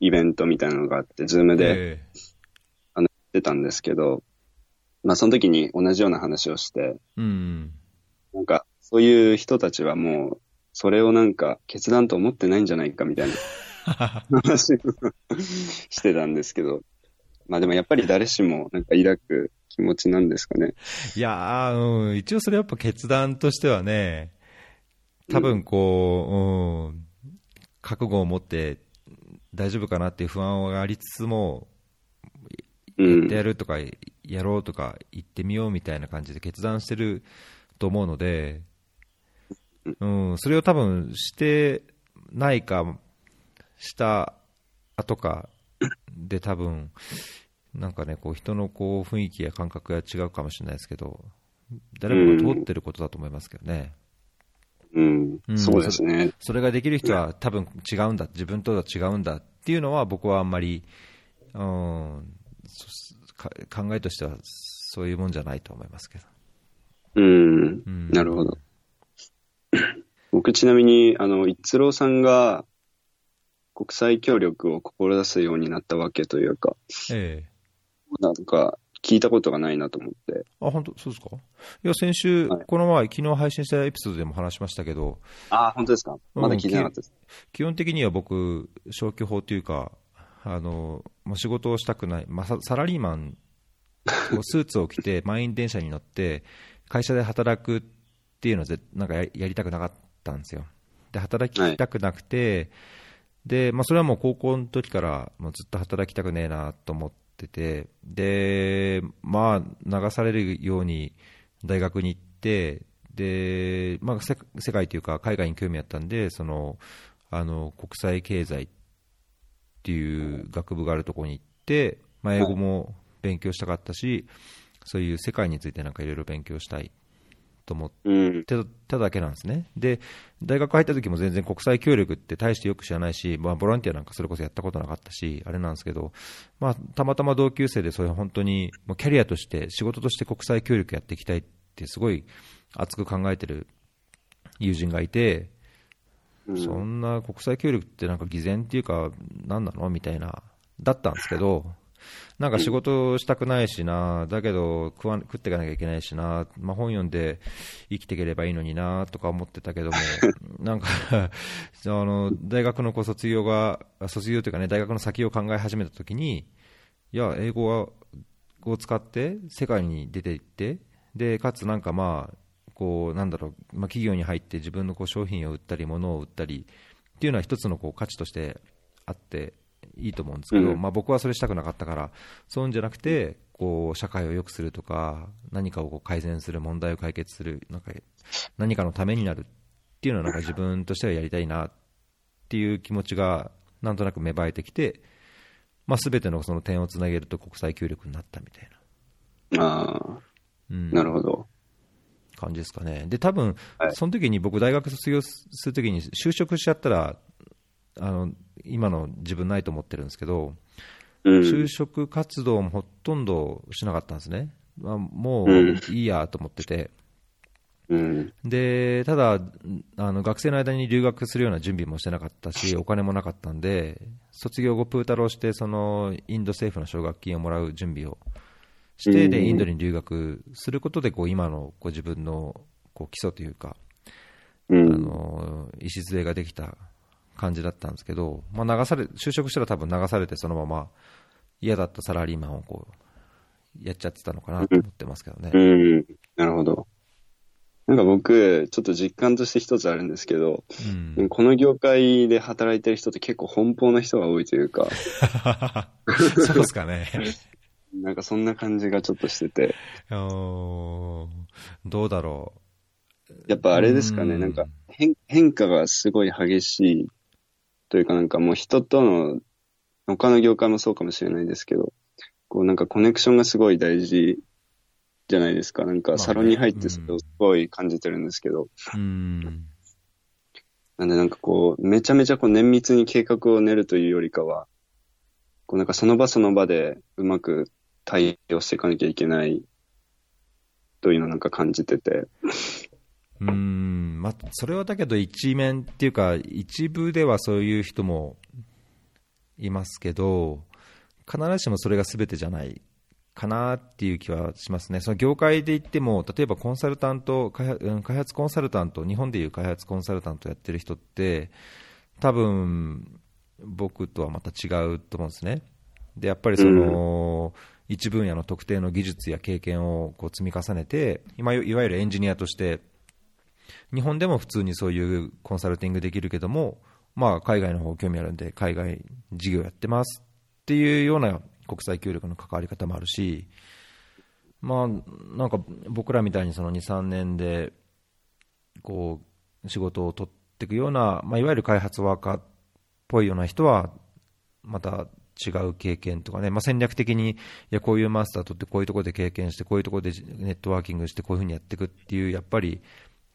イベントみたいなのがあって、ズームでえ出たんですけど、まあ、その時に同じような話をして、えうん。なんか、そういう人たちはもう、それをなんか決断と思ってないんじゃないかみたいな話してたんですけど、まあでもやっぱり誰しもなんか抱く気持ちなんですかね。いやー、うん、一応それやっぱ決断としてはね、多分こう、うん、覚悟を持って大丈夫かなっていう不安がありつつも、やって。やるとか、やろうとか、行ってみようみたいな感じで決断してると思うので、うん、それを多分してないか、した後かで多分、なんかね、こう人のこう雰囲気や感覚が違うかもしれないですけど、誰もが通ってることだと思いますけどね。うんう。んそうですね。それができる人は多分違うんだ、自分とは違うんだっていうのは僕はあんまり、うん、考えとしてはそういうもんじゃないと思いますけど。うんう。んなるほど。僕ちなみに、あの、一郎さんが国際協力を志すようになったわけというか、ええなんか聞いたことがないなと思って。あ、本当？そうですか？いや、先週、はいこの前、昨日配信したエピソードでも話しましたけど、ああ、本当ですか？まだ聞いてなかったです。基本的には僕、消去法というか、あのもう仕事をしたくない、まあ、ササラリーマン、スーツを着て、[LAUGHS] 満員電車に乗って、会社で働くっていうのをぜなんかややりたくなかったんですよ。で、働きたくなくて、でまあ、それはもう高校の時からもうずっと働きたくねえなと思ってて、で、まあ、流されるように大学に行って、で、まあ、世界というか海外に興味あったんで、その、あの、国際経済っていう学部があるところに行って、まあ、英語も勉強したかったし、そういう世界についてなんかいろいろ勉強したい。と思ってうん。たただけなんですね。で、大学入った時も全然国際協力って大してよく知らないし、まあ、ボランティアなんかそれこそやったことなかったし、あれなんですけど、まあ、たまたま同級生でそういう本当にもうキャリアとして、仕事として国際協力やっていきたいってすごい熱く考えてる友人がいて、うんそんな国際協力ってなんか偽善っていうか、何なのみたいな、だったんですけど、なんか仕事したくないしな、だけど食わ食っていかなきゃいけないしな、まあ、本読んで生きていければいいのになとか思ってたけども、[LAUGHS] なんかあの大学のこう卒業が、卒業というかね、大学の先を考え始めたときに、いや、英語を使って世界に出ていって、でかつなんかまあ、こうなんだろう、まあ、企業に入って自分のこう商品を売ったり、物を売ったりっていうのは一つのこう価値としてあっていいと思うんですけど、うんまあ、僕はそれしたくなかったから、そういうんじゃなくて、こう社会を良くするとか、何かをこう改善する、問題を解決する、なんか何かのためになるっていうのは、なんか自分としてはやりたいなっていう気持ちが、なんとなく芽生えてきて、まあ、全てのその点をつなげると国際協力になったみたいな。ああ、うんなるほど。感じですかね。で、多分、はいその時に僕、大学卒業する時に就職しちゃったら、あの今の自分ないと思ってるんですけど、うん。就職活動もほとんどしなかったんですね。まあ、もううんいいやと思ってて。うん。で、ただ、あの学生の間に留学するような準備もしてなかったし、お金もなかったんで、卒業後、プータローして、そのインド政府の奨学金をもらう準備をして、でうんインドに留学することで、こう今のこう自分のこう基礎というか、あうん。の礎ができた感じだったんですけど、まあ、流され就職したら多分流されて、そのまま嫌だったサラリーマンをこうやっちゃってたのかなと思ってますけどね。うん。なるほど。なんか僕、ちょっと実感として一つあるんですけど、うんこの業界で働いてる人って結構奔放な人が多いというか、[LAUGHS] そうですかね。なんかそんな感じがちょっとしてて、どうだろやっぱあれですかね、うんなんか変変化がすごい激しいというかなんかもう人との、他の業界もそうかもしれないですけど、こうなんかコネクションがすごい大事じゃないですか。なんかサロンに入ってそれをすごい感じてるんですけど、う。うん。なんでなんかこう、めちゃめちゃこう綿密に計画を練るというよりかは、こうなんかその場その場でうまく対応していかなきゃいけないというのをなんか感じてて。うん。まあ、それはだけど一面っていうか、一部ではそういう人もいますけど、必ずしもそれが全てじゃないかなっていう気はしますね、その業界で言っても、例えばコンサルタント開発、開発コンサルタント、日本でいう開発コンサルタントやってる人って、多分僕とはまた違うと思うんですね。でやっぱりその、一分野の特定の技術や経験をこう積み重ねて、今いわゆるエンジニアとして、日本でも普通にそういうコンサルティングできるけども、まあ、海外の方興味あるんで、海外事業やってますっていうような国際協力の関わり方もあるし、まあ、なんか僕らみたいにその2、3年でこう仕事を取っていくような、まあ、いわゆる開発ワーカーっぽいような人は、また違う経験とかね、まあ、戦略的に、いや、こういうマスター取って、こういうところで経験して、こういうところでネットワーキングして、こういうふうにやっていくっていう、やっぱり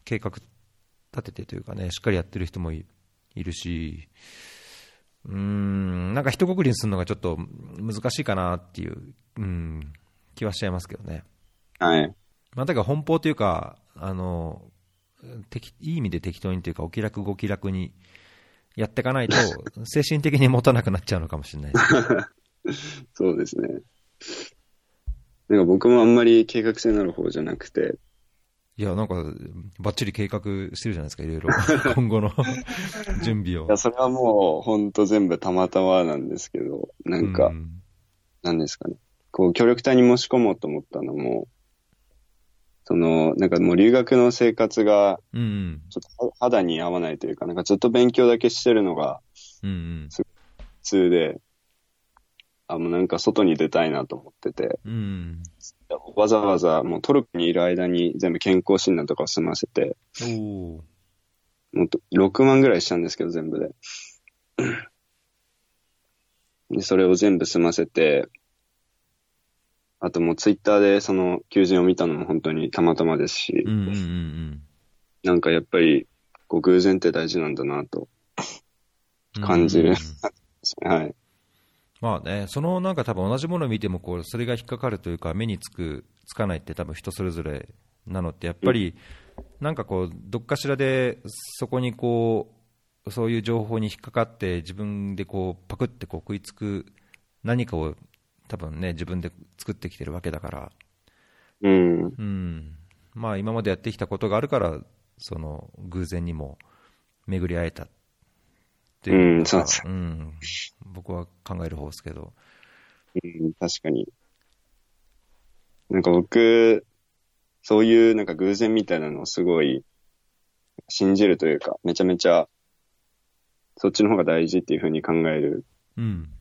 計画立ててというかね、しっかりやってる人もいるし、うん、なんか一括りにするのがちょっと難しいかなっていう、うん、気はしちゃいますけどね。はい。まあ、だから奔放というか、あの、いい意味で適当にというか、お気楽ご気楽にやっていかないと、[LAUGHS] 精神的に持たなくなっちゃうのかもしれないです。[LAUGHS] そうですね。なんか僕もあんまり計画性のある方じゃなくて、いや、なんか、ばっちり計画してるじゃないですか、いろいろ。[LAUGHS] 今後の [LAUGHS] 準備を。いや、それはもう、ほんと全部たまたまなんですけど、なんか、うん、なんですかね。こう、協力隊に申し込もうと思ったのも、その、なんかもう留学の生活が、ちょっと肌に合わないというか、なんかずっと勉強だけしてるのが、普通で、あ、もうなんか外に出たいなと思ってて、うん、わざわざもうトルコにいる間に全部健康診断とかを済ませて、もう6万ぐらいしたんですけど、全部で。[CLEARS THROAT] で、それを全部済ませて、あともうツイッターでその求人を見たのも本当にたまたまですし、うんうんうんうん、なんかやっぱりこう偶然って大事なんだなと感じる。[LAUGHS] はい。まあね、そのなんか多分同じものを見てもこうそれが引っかかるというか目につくつかないって多分人それぞれなのってやっぱりなんかこうどっかしらでそこにこうそういう情報に引っかかって自分でこうパクってこう食いつく何かを多分ね自分で作ってきてるわけだから、うん、うん、まあ今までやってきたことがあるからその偶然にも巡り会えたっていう、うん、そうです、うん、僕は考える方ですけど。うん、確かに。なんか僕、そういうなんか偶然みたいなのをすごい信じるというか、めちゃめちゃそっちの方が大事っていうふうに考える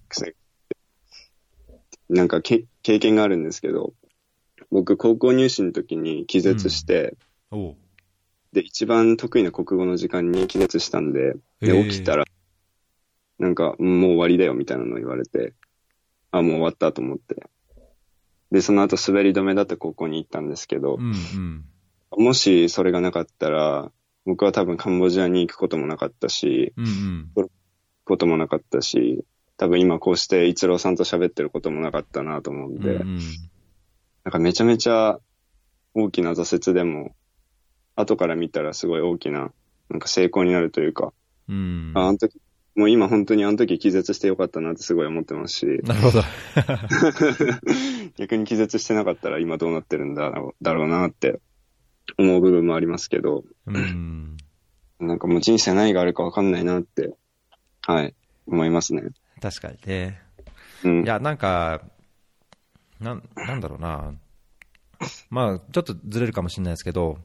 癖、うん、なんかけ経験があるんですけど、僕高校入試の時に気絶して、うん、で、一番得意な国語の時間に気絶したんで、で、起きたら、なんか、もう終わりだよみたいなの言われて、あ、もう終わったと思って。で、その後滑り止めだって高校に行ったんですけど、うんうん。もしそれがなかったら、僕は多分カンボジアに行くこともなかったし、うんうん、ることもなかったし、多分今こうして一郎さんと喋ってることもなかったなと思うんで、うんうん、なんかめちゃめちゃ大きな挫折でも、後から見たらすごい大きな、なんか成功になるというか、うん、ああの時もう今本当にあの時気絶してよかったなってすごい思ってますし。なるほど。[LAUGHS] 逆に気絶してなかったら今どうなってるんだだろうなって思う部分もありますけど。うん。なんかもう人生何があるかわかんないなって、はい、思いますね。確かにね。うん。いや、なんか、なん、なんだろうな。[LAUGHS] まあ、ちょっとずれるかもしれないですけど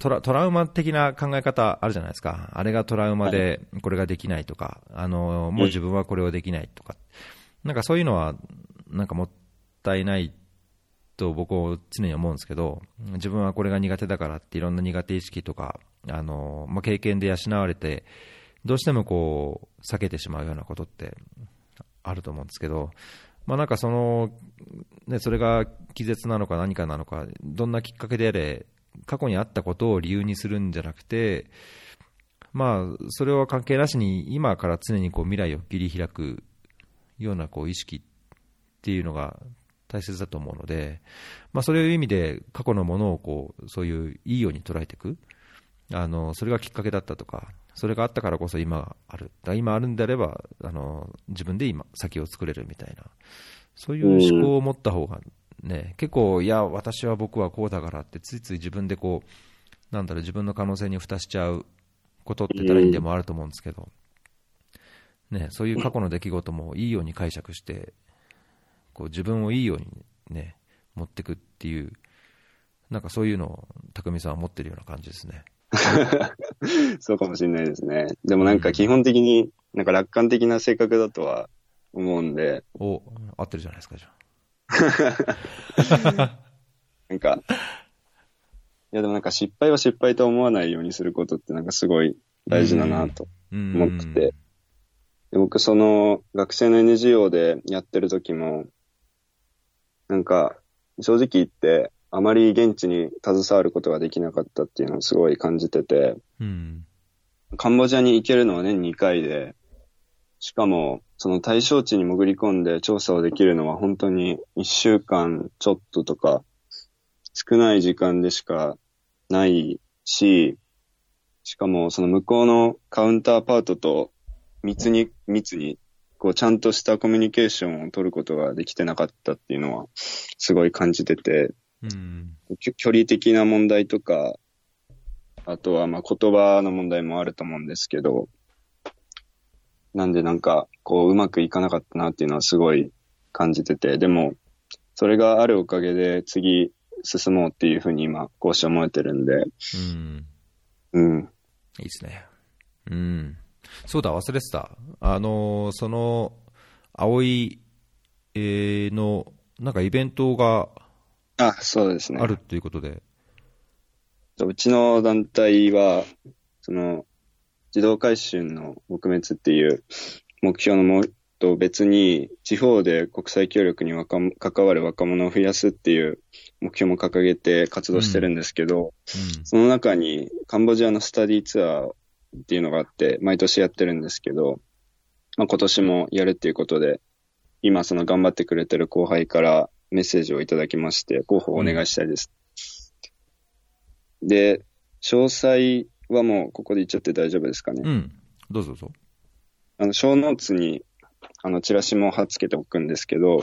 トラ、トラウマ的な考え方あるじゃないですか、あれがトラウマでこれができないとか、あのもう自分はこれをできないとか、なんかそういうのはなんかもったいないと僕は常に思うんですけど、自分はこれが苦手だからっていろんな苦手意識とか、あのまあ、経験で養われて、どうしてもこう避けてしまうようなことってあると思うんですけど、まあ、なんかその、ね、それが気絶なのか何かなのか、どんなきっかけであれ、過去にあったことを理由にするんじゃなくて、まあ、それは関係なしに、今から常にこう未来を切り開くようなこう意識っていうのが大切だと思うので、まあ、そういう意味で過去のものをこうそういういいように捉えていく。あの、それがきっかけだったとか、それがあったからこそ今がある、今あるんであればあの自分で今、先を作れるみたいな、そういう思考を持った方がね、結構、いや、私は僕はこうだからって、ついつい自分でこう、なんだろう、自分の可能性に蓋しちゃうことって言ったらいいんでもあると思うんですけど、ね、そういう過去の出来事もいいように解釈して、こう自分をいいようにね、持ってくっていう、なんかそういうのを匠さんは持ってるような感じですね。[LAUGHS] そうかもしれないですね。でもなんか基本的になんか楽観的な性格だとは思うんで、お、合ってるじゃないですか、じゃあ。[LAUGHS] なんか、いやでもなんか失敗は失敗と思わないようにすることってなんかすごい大事だなとうん思ってて。で僕その学生の NGO でやってる時も、なんか正直言ってあまり現地に携わることができなかったっていうのをすごい感じてて、うん。カンボジアに行けるのは年2回で、しかも、その対象地に潜り込んで調査をできるのは本当に1週間ちょっととか、少ない時間でしかないし、しかもその向こうのカウンターパートと密に、密に、こうちゃんとしたコミュニケーションを取ることができてなかったっていうのは、すごい感じてて、うん。距離的な問題とか、あとはまあ言葉の問題もあると思うんですけど、なんでなんか、こううまくいかなかったなっていうのはすごい感じてて、でも、それがあるおかげで次進もうっていうふうに今、こうして思えてるんで、うん。うん。いいですね。うん。そうだ、忘れてた。あのーその、葵、えーの、なんかイベントがあ、そうですね。あるということで。うちの団体は、その、児童回収の撲滅っていう目標のもと別に、地方で国際協力に関わる若者を増やすっていう目標も掲げて活動してるんですけど、その中にカンボジアのスタディツアーっていうのがあって、毎年やってるんですけど、まあ、今年もやるっていうことで、今その頑張ってくれてる後輩からメッセージをいただきまして、候補をお願いしたいです。で、詳細はもうここで言っちゃって大丈夫ですかね。うん。うん。どうぞどうぞ。あの、小ノーツに、あの、チラシも貼っつけておくんですけど、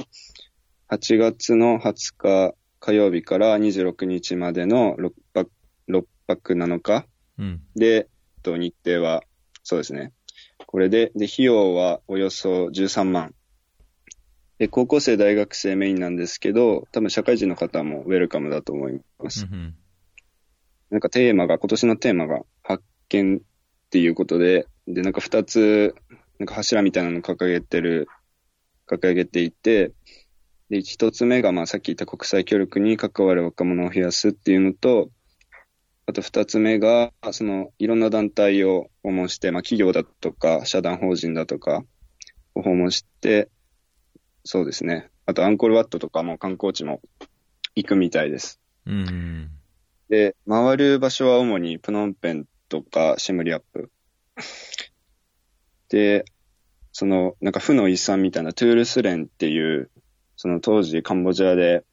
8月の20日火曜日から26日までの6泊、6泊7日うん。で、と日程は、そうですね。これで、で、費用はおよそ13万。で、高校生、大学生メインなんですけど、多分社会人の方もウェルカムだと思います。うんなんかテーマが、今年のテーマが発見っていうことで、で、なんか二つ、なんか柱みたいなのを掲げてる、掲げていて、で、一つ目が、まあさっき言った国際協力に関わる若者を増やすっていうのと、あと二つ目が、その、いろんな団体を訪問して、まあ企業だとか、社団法人だとかを訪問して、そうですね。あとアンコールワットとかも観光地も行くみたいです。うん。うん。で、回る場所は主にプノンペンとかシェムリアップ。で、その、なんか負の遺産みたいなトゥールス連っていう、その当時カンボジアで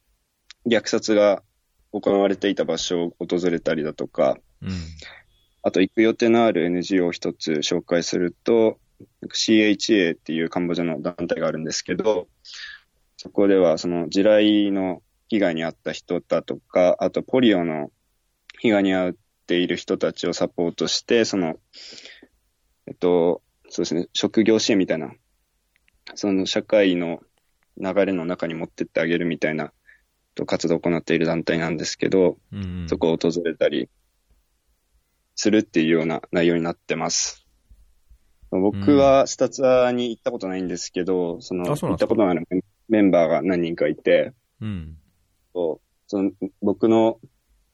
虐殺が行われていた場所を訪れたりだとか、うん。あと行く予定のある NGO を一つ紹介すると、CHA っていうカンボジアの団体があるんですけど、そこではその地雷の被害に遭った人だとか、あとポリオの被害に遭っている人たちをサポートして、その、えっと、そうですね、職業支援みたいな、その社会の流れの中に持ってってあげるみたいな、と活動を行っている団体なんですけど、うん。そこを訪れたりするっていうような内容になってます。僕はスタツアーに行ったことないんですけど、その、行ったことのあるメンバーが何人かいて、うん。その僕の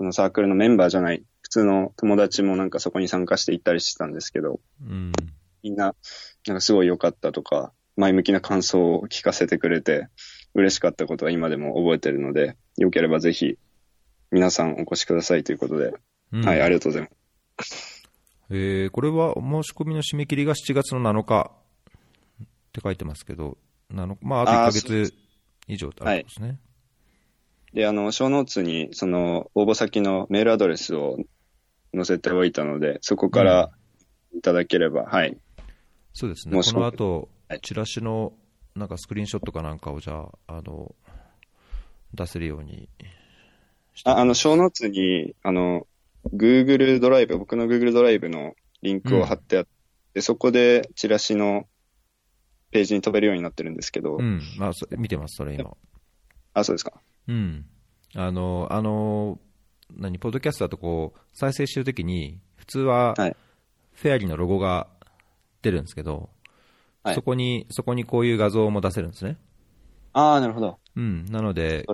そのサークルのメンバーじゃない、普通の友達もなんかそこに参加して行ったりしてたんですけど、うん。みんな、なんかすごい良かったとか、前向きな感想を聞かせてくれて、嬉しかったことは今でも覚えてるので、よければぜひ、皆さんお越しくださいということで、うんはい、ありがとうございます。えーこれは申し込みの締め切りが7月の7日って書いてますけど、7まあ、あと1ヶ月以上ってあるんですね。で、あの、小ノーツに、その、応募先のメールアドレスを載せておいたので、そこからいただければ、はい。そうですね、この後はい。チラシのなんかスクリーンショットかなんかを、じゃあ、あの出せるようにああの、小ノーツに、あの、Google ドライブ、僕の Google ドライブのリンクを貼ってあって、そこでチラシのページに飛べるようになってるんですけど、うん、まあ、そ見てます、それ今。あ、そうですか。うん。あの、あの、何、ポッドキャストだとこう、再生してるときに、普通は、はいフェアリーのロゴが出るんですけど、はいそこに、そこにこういう画像も出せるんですね。ああ、なるほど。うん。なので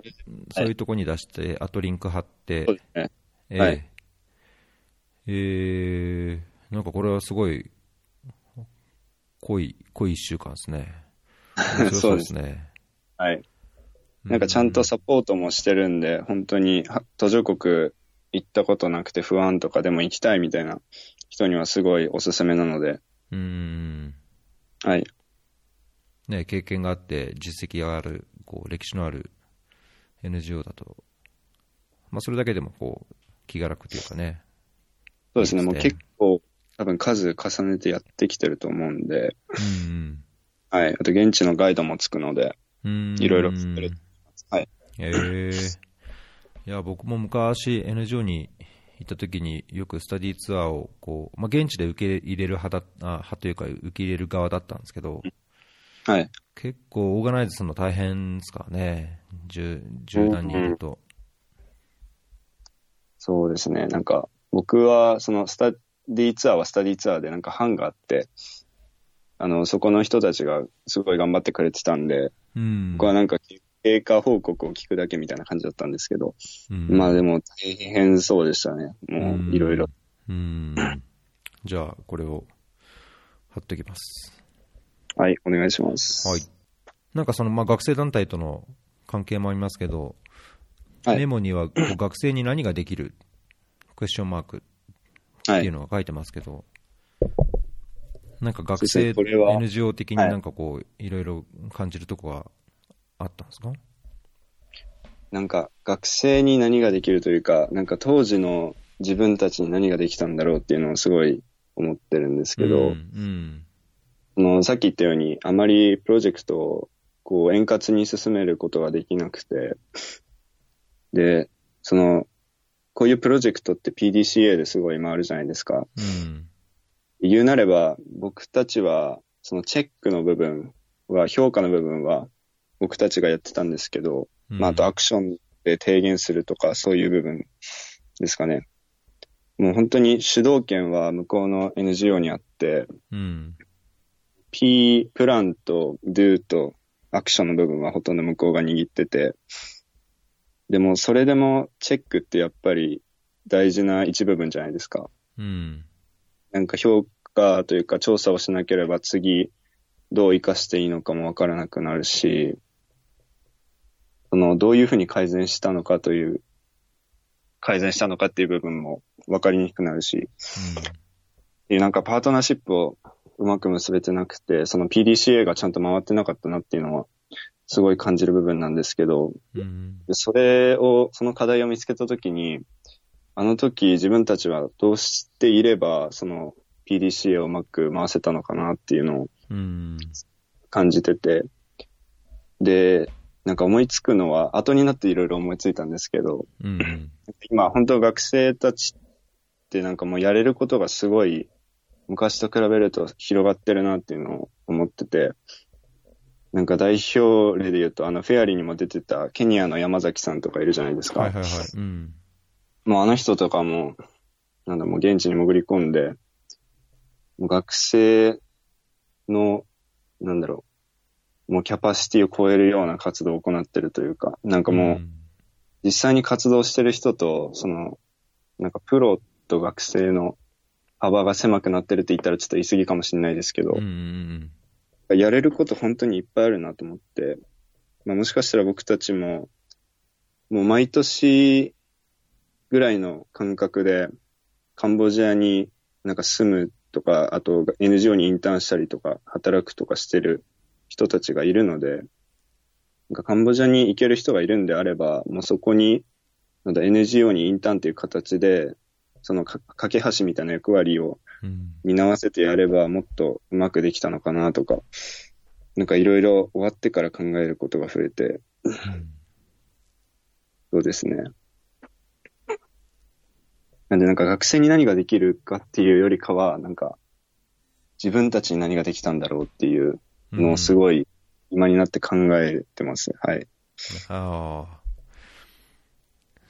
そういうとこに出して、あとリンク貼ってそう、ですね。ええはいえーなんかこれはすごい、濃い、濃い一週間ですね。[LAUGHS] そうですね。はい。なんかちゃんとサポートもしてるんで、本当には途上国行ったことなくて不安とかでも行きたいみたいな人にはすごいおすすめなので、うん。はい。ね、経験があって、実績がある、こう、歴史のある NGO だと、まあ、それだけでも、こう、気が楽というかね。そうですね。もう結構多分数重ねてやってきてると思うんで、うんはい。あと現地のガイドもつくので、うん。いろいろ知ってるはい。ええいや、僕も昔 NGO に行った時によくスタディツアーをこう、まあ、現地で受け入れる派だあ派というか受け入れる側だったんですけど、はい。結構オーガナイズするの大変ですからね。十、十何人いると。そうですね。なんか、僕は、そのスタディツアーはスタディツアーでなんか班があって、あの、そこの人たちがすごい頑張ってくれてたんで、うん。僕はなんか経過報告を聞くだけみたいな感じだったんですけど、うんまあでも大変そうでしたね。もういろいろ。うん。じゃあ、これを貼っておきます。はい、お願いします。はい。なんかその、まあ、学生団体との関係もありますけど、はいメモには学生に何ができるクエスチョンマークはい。っていうのが書いてますけど、なんか学生 NGO 的になんかこう、いろいろ感じるとこはあったんですか？なんか学生に何ができるというか、なんか当時の自分たちに何ができたんだろうっていうのをすごい思ってるんですけど、うんうん。そのさっき言ったように、あまりプロジェクトをこう円滑に進めることができなくて、で、その、こういうプロジェクトって PDCA ですごい回るじゃないですか。うん言うなれば、僕たちは、そのチェックの部分は、評価の部分は、僕たちがやってたんですけど、うんまあ、あとアクションで提言するとか、そういう部分ですかね。もう本当に主導権は向こうの NGO にあって、うん。P プランと Do とアクションの部分はほとんど向こうが握ってて、でもそれでもチェックってやっぱり大事な一部分じゃないですか。うん。なんか評価というか調査をしなければ次どう活かしていいのかもわからなくなるし、そのどういうふうに改善したのかという、改善したのかっていう部分もわかりにくくなるし、でなんかパートナーシップをうまく結べてなくて、その PDCA がちゃんと回ってなかったなっていうのはすごい感じる部分なんですけど、うん。それを、その課題を見つけたときに、あの時自分たちはどうしていれば、その PDCA をうまく回せたのかなっていうのをうん。感じてて、で、なんか思いつくのは、後になっていろいろ思いついたんですけど、うん。今本当学生たちってなんかもうやれることがすごい昔と比べると広がってるなっていうのを思ってて、なんか代表例で言うとあのフェアリーにも出てたケニアの山崎さんとかいるじゃないですか。はいはいはい。うん。もうあの人とかも、なんだもう現地に潜り込んで、もう学生の、なんだろう、もうキャパシティを超えるような活動を行ってるというか、なんかもう、実際に活動してる人と、その、なんかプロと学生の幅が狭くなってるって言ったらちょっと言い過ぎかもしれないですけどうん。う、ん。やれること本当にいっぱいあるなと思って、まあ、もしかしたら僕たちも、もう毎年ぐらいの感覚で、カンボジアになんか住むとか、あと NGO にインターンしたりとか、働くとかしてる人たちがいるので、なんかカンボジアに行ける人がいるんであれば、もうそこに、なんだ NGO にインターンという形で、そのか架け橋みたいな役割をうん。担わせてやればもっとうまくできたのかなとか、なんかいろいろ終わってから考えることが増えて、うんそうですね。なんでなんか学生に何ができるかっていうよりかは、なんか自分たちに何ができたんだろうっていうのをすごい今になって考えてます。はい。ああ。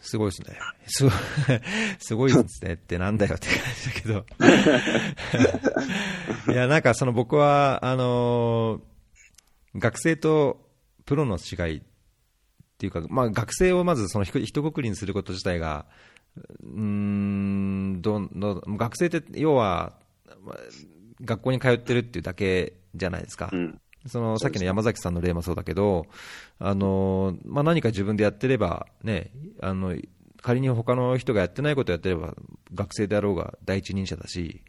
すごいですね。すごい、[LAUGHS] すごいですねってなんだよって感じだけど。[LAUGHS] いや、なんかその僕は、あのー学生とプロの違いっていうか、まあ学生をまずそのひとくくりにすること自体が、うーん、どんどん学生って要は、まあ学校に通ってるっていうだけじゃないですか。うん。そのさっきの山崎さんの例もそうだけど、あのまあ、何か自分でやってれば、ね、あの仮に他の人がやってないことをやってれば、学生であろうが第一人者だし、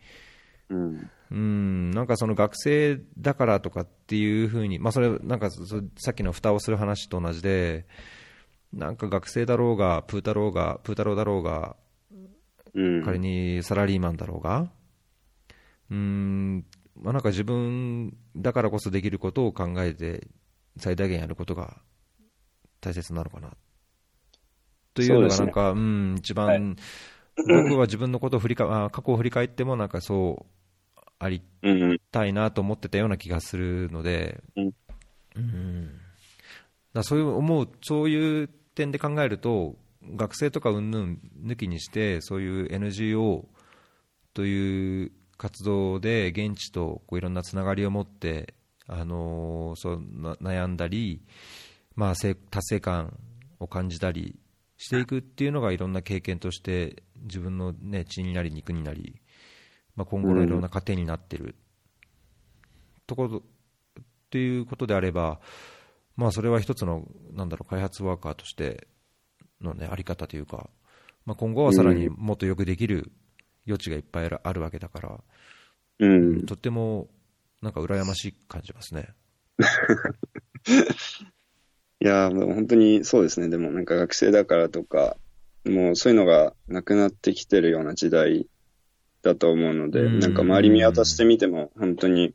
うん。うん、なんかその学生だからとかっていうふうに、まあ、それ、なんかそさっきの蓋をする話と同じで、なんか学生だろうが、プー太郎が、プー太郎だろうが、うん。仮にサラリーマンだろうが、うーん、まあ、なんか自分だからこそできることを考えて、最大限やることが大切なのかな。というのが、なんか、うん、一番、はい僕は自分のことを振りか [COUGHS] あ過去を振り返っても、なんかそうありうん。たいなと思ってたような気がするので、うんうんだそういう思う、そういう点で考えると、学生とかうんぬん抜きにして、そういう NGO という活動で現地とこういろんなつながりを持って、あのーそうな悩んだり、まあ、せ達成感を感じたりしていくっていうのがいろんな経験として自分の、ね、血になり肉になり、まあ、今後のいろんな糧になってる、ところっていうことであれば、まあ、それは一つのなんだろう開発ワーカーとしての、ね、あり方というか、まあ、今後はさらにもっとよくできる余地がいっぱいあるわけだから、うん。とってもなんか羨ましい感じますね。[LAUGHS] いやー、もう本当にそうですね。でもなんか学生だからとか、もうそういうのがなくなってきてるような時代だと思うので、うんなんか周り見渡してみても、本当に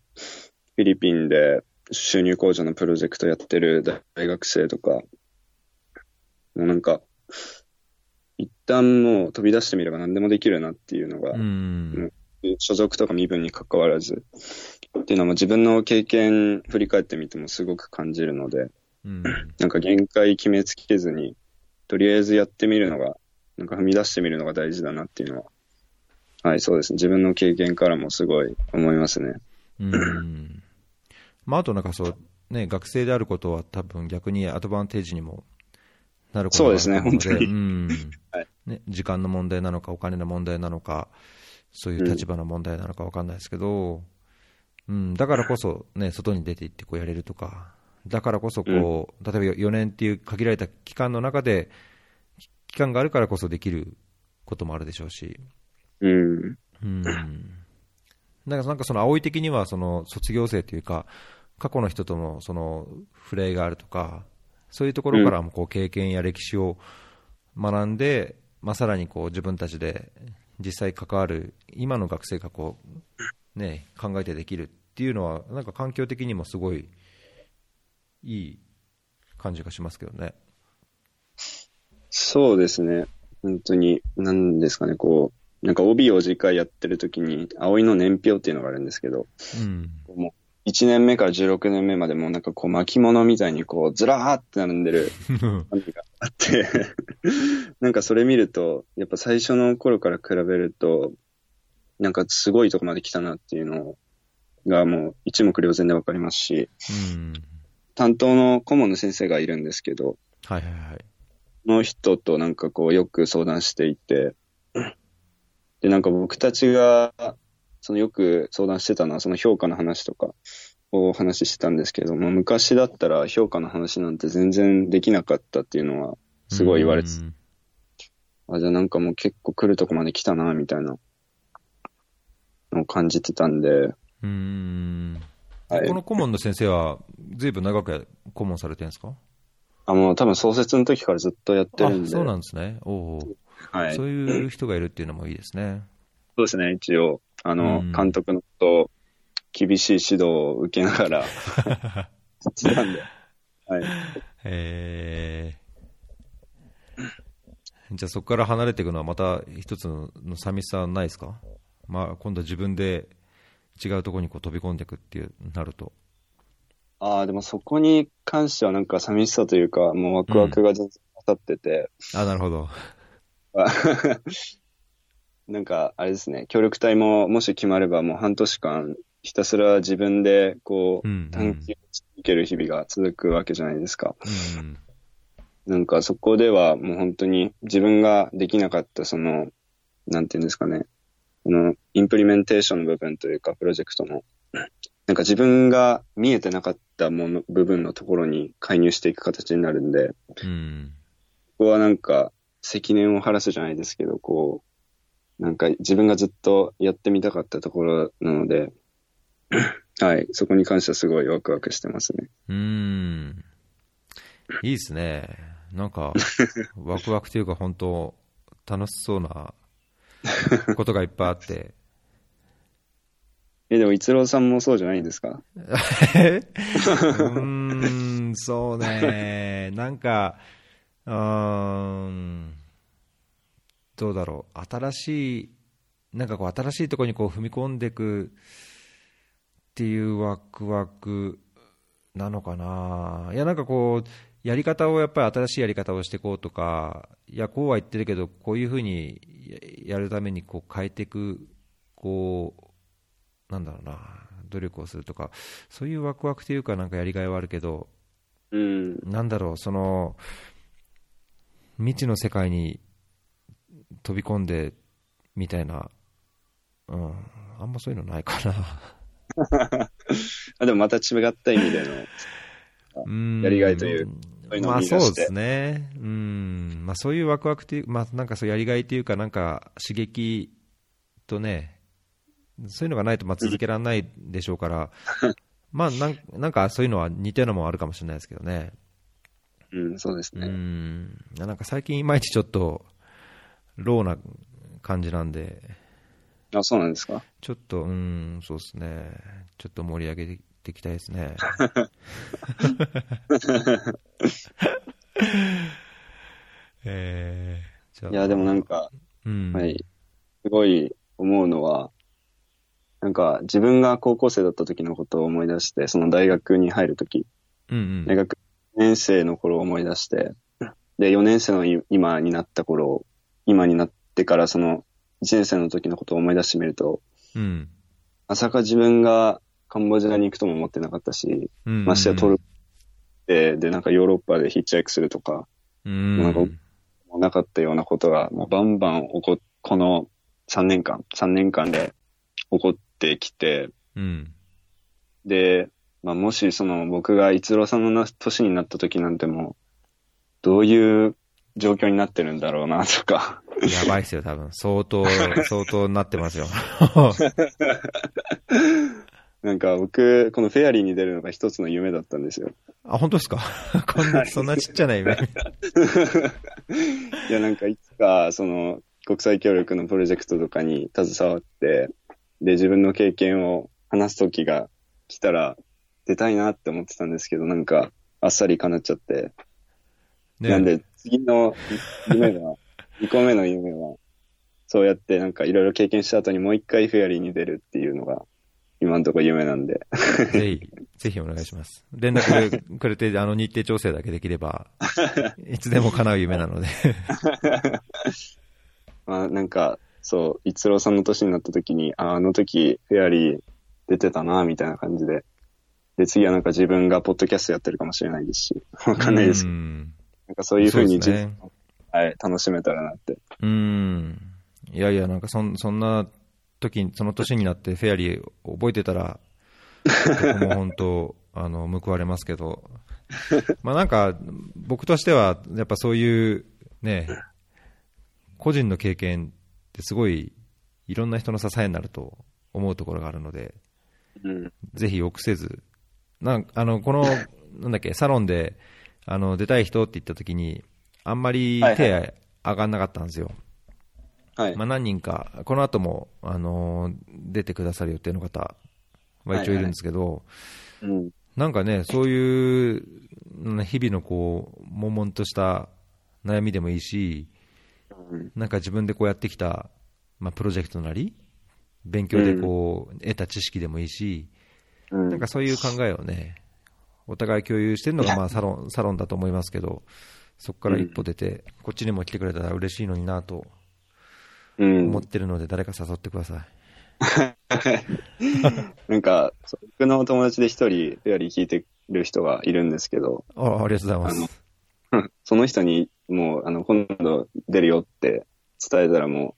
フィリピンで収入向上のプロジェクトやってる大学生とか、もうなんか、一旦もう飛び出してみれば何でもできるなっていうのが、うん所属とか身分に関わらず、っていうのも自分の経験振り返ってみてもすごく感じるので、うんなんか限界決めつけずに、とりあえずやってみるのが、なんか踏み出してみるのが大事だなっていうのは、はい、そうですね。自分の経験からもすごい思いますね。うんまあ、あとなんかそう、ね、学生であることは多分逆にアドバンテージにもなることがあると思うのそうですね本当に。うん。[LAUGHS] はい。ね、時間の問題なのか、お金の問題なのか、そういう立場の問題なのか分かんないですけど、うん。だからこそ、ね、外に出て行ってこうやれるとか、だからこそこう、例えば4年っていう限られた期間の中で、期間があるからこそできることもあるでしょうし。うん。うん。なんかなんかその青い的にはその卒業生というか、過去の人とのその触れ合いがあるとか、そういうところからもこう経験や歴史を学んで、まあ、さらにこう自分たちで実際関わる、今の学生がこう、ね、考えてできるっていうのは、なんか環境的にもすごいいい感じがしますけどね。そうですね。本当に、なんですかね、こう、なんか帯を次回やってる時に、葵の年表っていうのがあるんですけど、うん。もう、1年目から16年目までもうなんかこう巻物みたいにこう、ずらーって並んでる [LAUGHS] 紙があって、[LAUGHS] なんかそれ見ると、やっぱ最初の頃から比べると、なんかすごいとこまで来たなっていうのがもう一目瞭然でわかりますし、うん。担当の顧問の先生がいるんですけど、はいはいはい。の人となんかこうよく相談していて、で、なんか僕たちが、そのよく相談してたのはその評価の話とかをお話ししてたんですけども、昔だったら評価の話なんて全然できなかったっていうのはすごい言われてあ、じゃあなんかもう結構来るとこまで来たな、みたいなのを感じてたんで、うん。はいこの顧問の先生は、ずいぶん長く顧問されてるんですか？あ、もう多分創設の時からずっとやってるんで、あそうなんですね。おうおうはい。そういう人がいるっていうのもいいですね。そうですね、一応、あの、うん監督のと厳しい指導を受けながら、[LAUGHS] やってたんで、はい。えじゃあそこから離れていくのはまた一つの寂しさはないですか、まあ、今度自分で違うところにこう飛び込んでいくっていうなると。ああ、でもそこに関してはなんか寂しさというか、もうワクワクが全然立ってて、あ、なるほど。[LAUGHS] なんかあれですね、協力隊ももし決まればもう半年間ひたすら自分でこう、探求し続ける日々が続くわけじゃないですか。うん。なんかそこではもう本当に自分ができなかったその、なんていうんですかね、このインプリメンテーションの部分というかプロジェクトの、なんか自分が見えてなかったもの、部分のところに介入していく形になるんで、うん。ここはなんか積年を晴らすじゃないですけど、こう、なんか自分がずっとやってみたかったところなので、[COUGHS] はい、そこに関してはすごいワクワクしてますね。うーん。いいですね。なんか、[LAUGHS] ワクワクというか、本当、楽しそうなことがいっぱいあって。[LAUGHS] え、でも、逸郎さんもそうじゃないですか？[LAUGHS] うーん、そうね。なんか、うーん、どうだろう。新しい、なんかこう、新しいところにこう踏み込んでいくっていうワクワクなのかな。いや、なんかこう、やり方をやっぱり新しいやり方をしていこうとか、いや、こうは言ってるけど、こういうふうにややるためにこう変えていく、こう、なんだろうな、努力をするとか、そういうワクワクというか、なんかやりがいはあるけど、うん。なんだろう、その、未知の世界に飛び込んでみたいな、うん、あんまそういうのないかな。[LAUGHS] あ、でもまた違った意味での、うんやりがいというまあそうですね。うん。まあそういうワクワクという、まあなんかそうやりがいというか、なんか刺激とね、そういうのがないとまあ続けられないでしょうから、[LAUGHS] まあなんなんかそういうのは似たようなもんあるかもしれないですけどね。うん、そうですうね。ん。なんか最近いまいちちょっと、ローな感じなんで、あ、そうなんですか？ちょっと、うん、そうですね。ちょっと盛り上げていきたいですね。[LAUGHS] えー、じゃあ。いや、でもなんか、うん、はい。すごい思うのは、なんか自分が高校生だった時のことを思い出して、その大学に入る時、うんうん。大学4年生の頃を思い出して、で、4年生のい今になった頃、今になってからその1年生の時のことを思い出してみると、うん。まさか自分がカンボジアに行くとも思ってなかったし、うん。ましてやトルコで、で、なんかヨーロッパでヒッチハイクするとか、うん。なんかなかったようなことが、もうバンバン起こっ、この3年間、3年間で起こってきて、うん。で、まあ、もしその僕が逸郎さんのな年になった時なんてもう、どういう状況になってるんだろうなとか、やばいっすよ、多分。相当、[LAUGHS] 相当なってますよ。[LAUGHS] なんか僕、このフェアリーに出るのが一つの夢だったんですよ。あ、本当ですか？[LAUGHS] こんな、そんなちっちゃな夢。いや、なんかいつか、その、国際協力のプロジェクトとかに携わって、で、自分の経験を話す時が来たら、出たいなって思ってたんですけど、なんか、あっさり叶っちゃって、ねなんで、次の夢は、2個目の夢は、そうやってなんかいろいろ経験した後にもう一回フェアリーに出るっていうのが、今のところ夢なんで。ぜひ、ぜひお願いします。連絡くれて、あの日程調整だけできれば、[LAUGHS] いつでも叶う夢なので。[LAUGHS] まあなんか、そう、逸郎さんの年になった時に、ああの時フェアリー出てたな、みたいな感じで。で、次はなんか自分がポッドキャストやってるかもしれないですし、わかんないですけど、うんなんかそういう風に自分、そうですね。はい、楽しめたらなって。うん。いやいや、なんかそんそんな時、その年になってフェアリー覚えてたら、僕も本当、あの、報われますけど、[LAUGHS] まあなんか、僕としては、やっぱそういう、ね、個人の経験ってすごい、いろんな人の支えになると思うところがあるので、うん。ぜひ臆せず、なんあの、この、なんだっけ、サロンで、あの、出たい人って言った時に、あんまりはい手上がんなかったんですよ。はい。まあ、何人か、この後も、あのー出てくださる予定の方は一応いるんですけど、うん。なんかね、そういう、うん日々のこう、悶々とした悩みでもいいし、うんなんか自分でこうやってきた、まあ、プロジェクトなり、勉強でこう、得た知識でもいいし、うんなんかそういう考えをね、お互い共有してるのがまあサロンサロンだと思いますけど、そこから一歩出て、こっちにも来てくれたら嬉しいのになとうん思ってるので、誰か誘ってください。[LAUGHS] なんか、僕の友達で一人、フェアリー聞いてる人がいるんですけど、あありがとうございます。[LAUGHS] その人にもう、あの、今度出るよって伝えたらも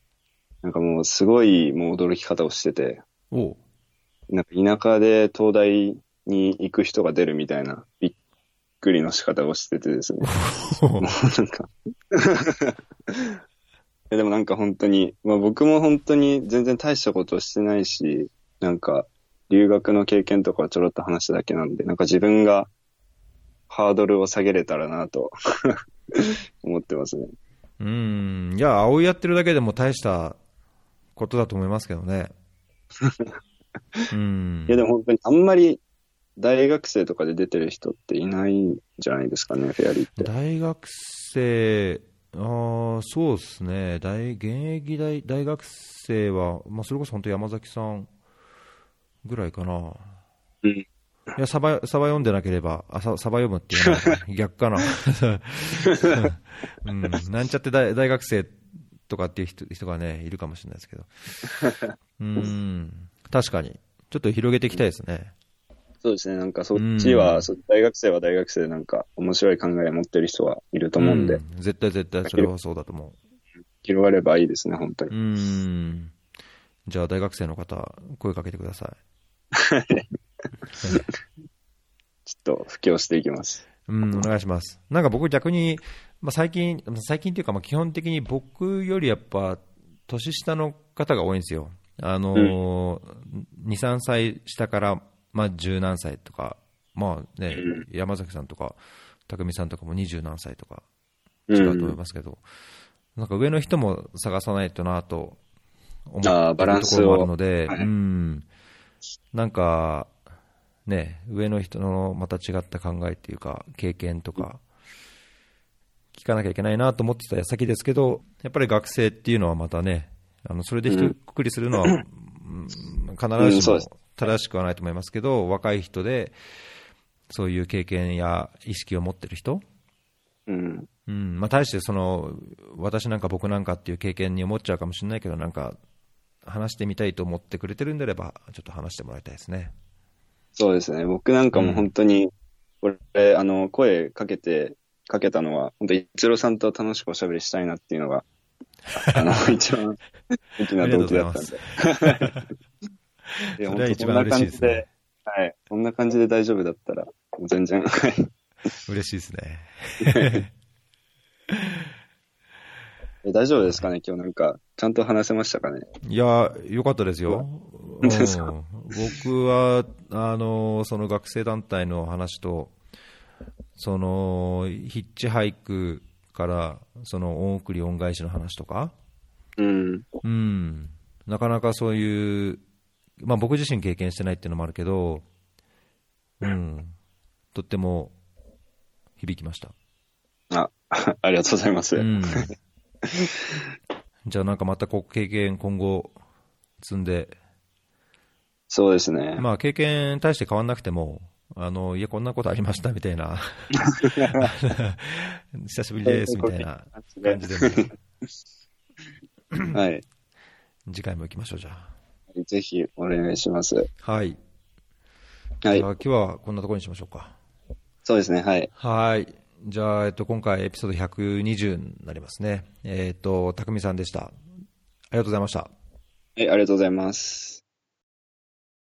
う、なんかもうすごいもう驚き方をしてて、なんか田舎で東大に行く人が出るみたいなびっくりの仕方をしててですね。も [LAUGHS] うなんか [LAUGHS] えでもなんか本当に、まあ僕も本当に全然大したことしてないし、なんか留学の経験とかはちょろっと話しただけなんで、なんか自分がハードルを下げれたらなと [LAUGHS] 思ってますね。うん、いや、葵やってるだけでも大したことだと思いますけどね。うんいやでも本当にあんまり大学生とかで出てる人っていないんじゃないですかね、フェアリーって。大学生、あーそうですね大、現役大大学生は、まあ、それこそ本当、山崎さんぐらいかな。うんいや、サバ、サバ読んでなければ、あ、ササバ読むっていうのは逆かな。[LAUGHS] うん、なんちゃって大大学生とかっていう人人がね、いるかもしれないですけど。[LAUGHS] うん、確かに。ちょっと広げていきたいですね。そうですね、なんかそっちは、うんそ大学生は大学生でなんか面白い考え持ってる人はいると思うんで、ん絶対絶対それはそうだと思広がればいいですね、本当う。に。うん。じゃあ大学生の方、声かけてくださ [LAUGHS] ちょっと布教していきます。い。うん、お願いします。なんか僕逆に、まあ、最近、最近っていうかまあ基本的に僕よりやっぱ年下の方が多いんですよ。あのー、2、3歳下から、まあ十何歳とか、まあね、山崎さんとか、匠さんとかも二十何歳とか違うと思いますけど、なんか上の人も探さないとなと思ってあーバラるところもあるので、はいうん、なんか、ね、上の人のまた違った考えっていうか、経験とか、聞かなきゃいけないなと思ってた矢先ですけど、やっぱり学生っていうのはまたね、あのそれで一括りするのは、[LAUGHS] うん必うんずしも正しくはないと思いますけど、若い人で、そういう経験や意識を持ってる人、うん。うんまあ、対してその私なんか僕なんかっていう経験に思っちゃうかもしれないけど、なんか話してみたいと思ってくれてるんであれば、ちょっと話してもらいたいですね。そうですね。僕なんかも本当に、これ、あの、声かけて、かけたのは、本当一郎さんと楽しくおしゃべりしたいなっていうのが、あの、[LAUGHS] 一番大きな動機だったんで。いやそれは一番嬉しいですね。本当そんな感じではい。こんな感じで大丈夫だったら、もう全然、はい。嬉しいですね。[LAUGHS] え大丈夫ですかね今日なんか、ちゃんと話せましたかね？いや、よかったですよ。僕は、あの、その学生団体の話と、その、ヒッチハイクから、その、恩送り恩返しの話とか、うん。うん、なかなかそういう、まあ僕自身経験してないっていうのもあるけど、うん、とっても響きました。あ、[LAUGHS] ありがとうございます。うん。[LAUGHS] じゃあなんかまたこう経験今後積んで、そうですね。まあ経験大して変わんなくても、あの、いや、こんなことありましたみたいな、[LAUGHS] 久しぶりですみたいな感じでも、はい。次回も行きましょう、じゃあ。ぜひお願いします。はい。はいじゃあ。今日はこんなところにしましょうか。そうですね。はい。はい。じゃあ、えっと、今回エピソード120になりますね。えっと、たくみさんでした。ありがとうございました。はい、ありがとうございます。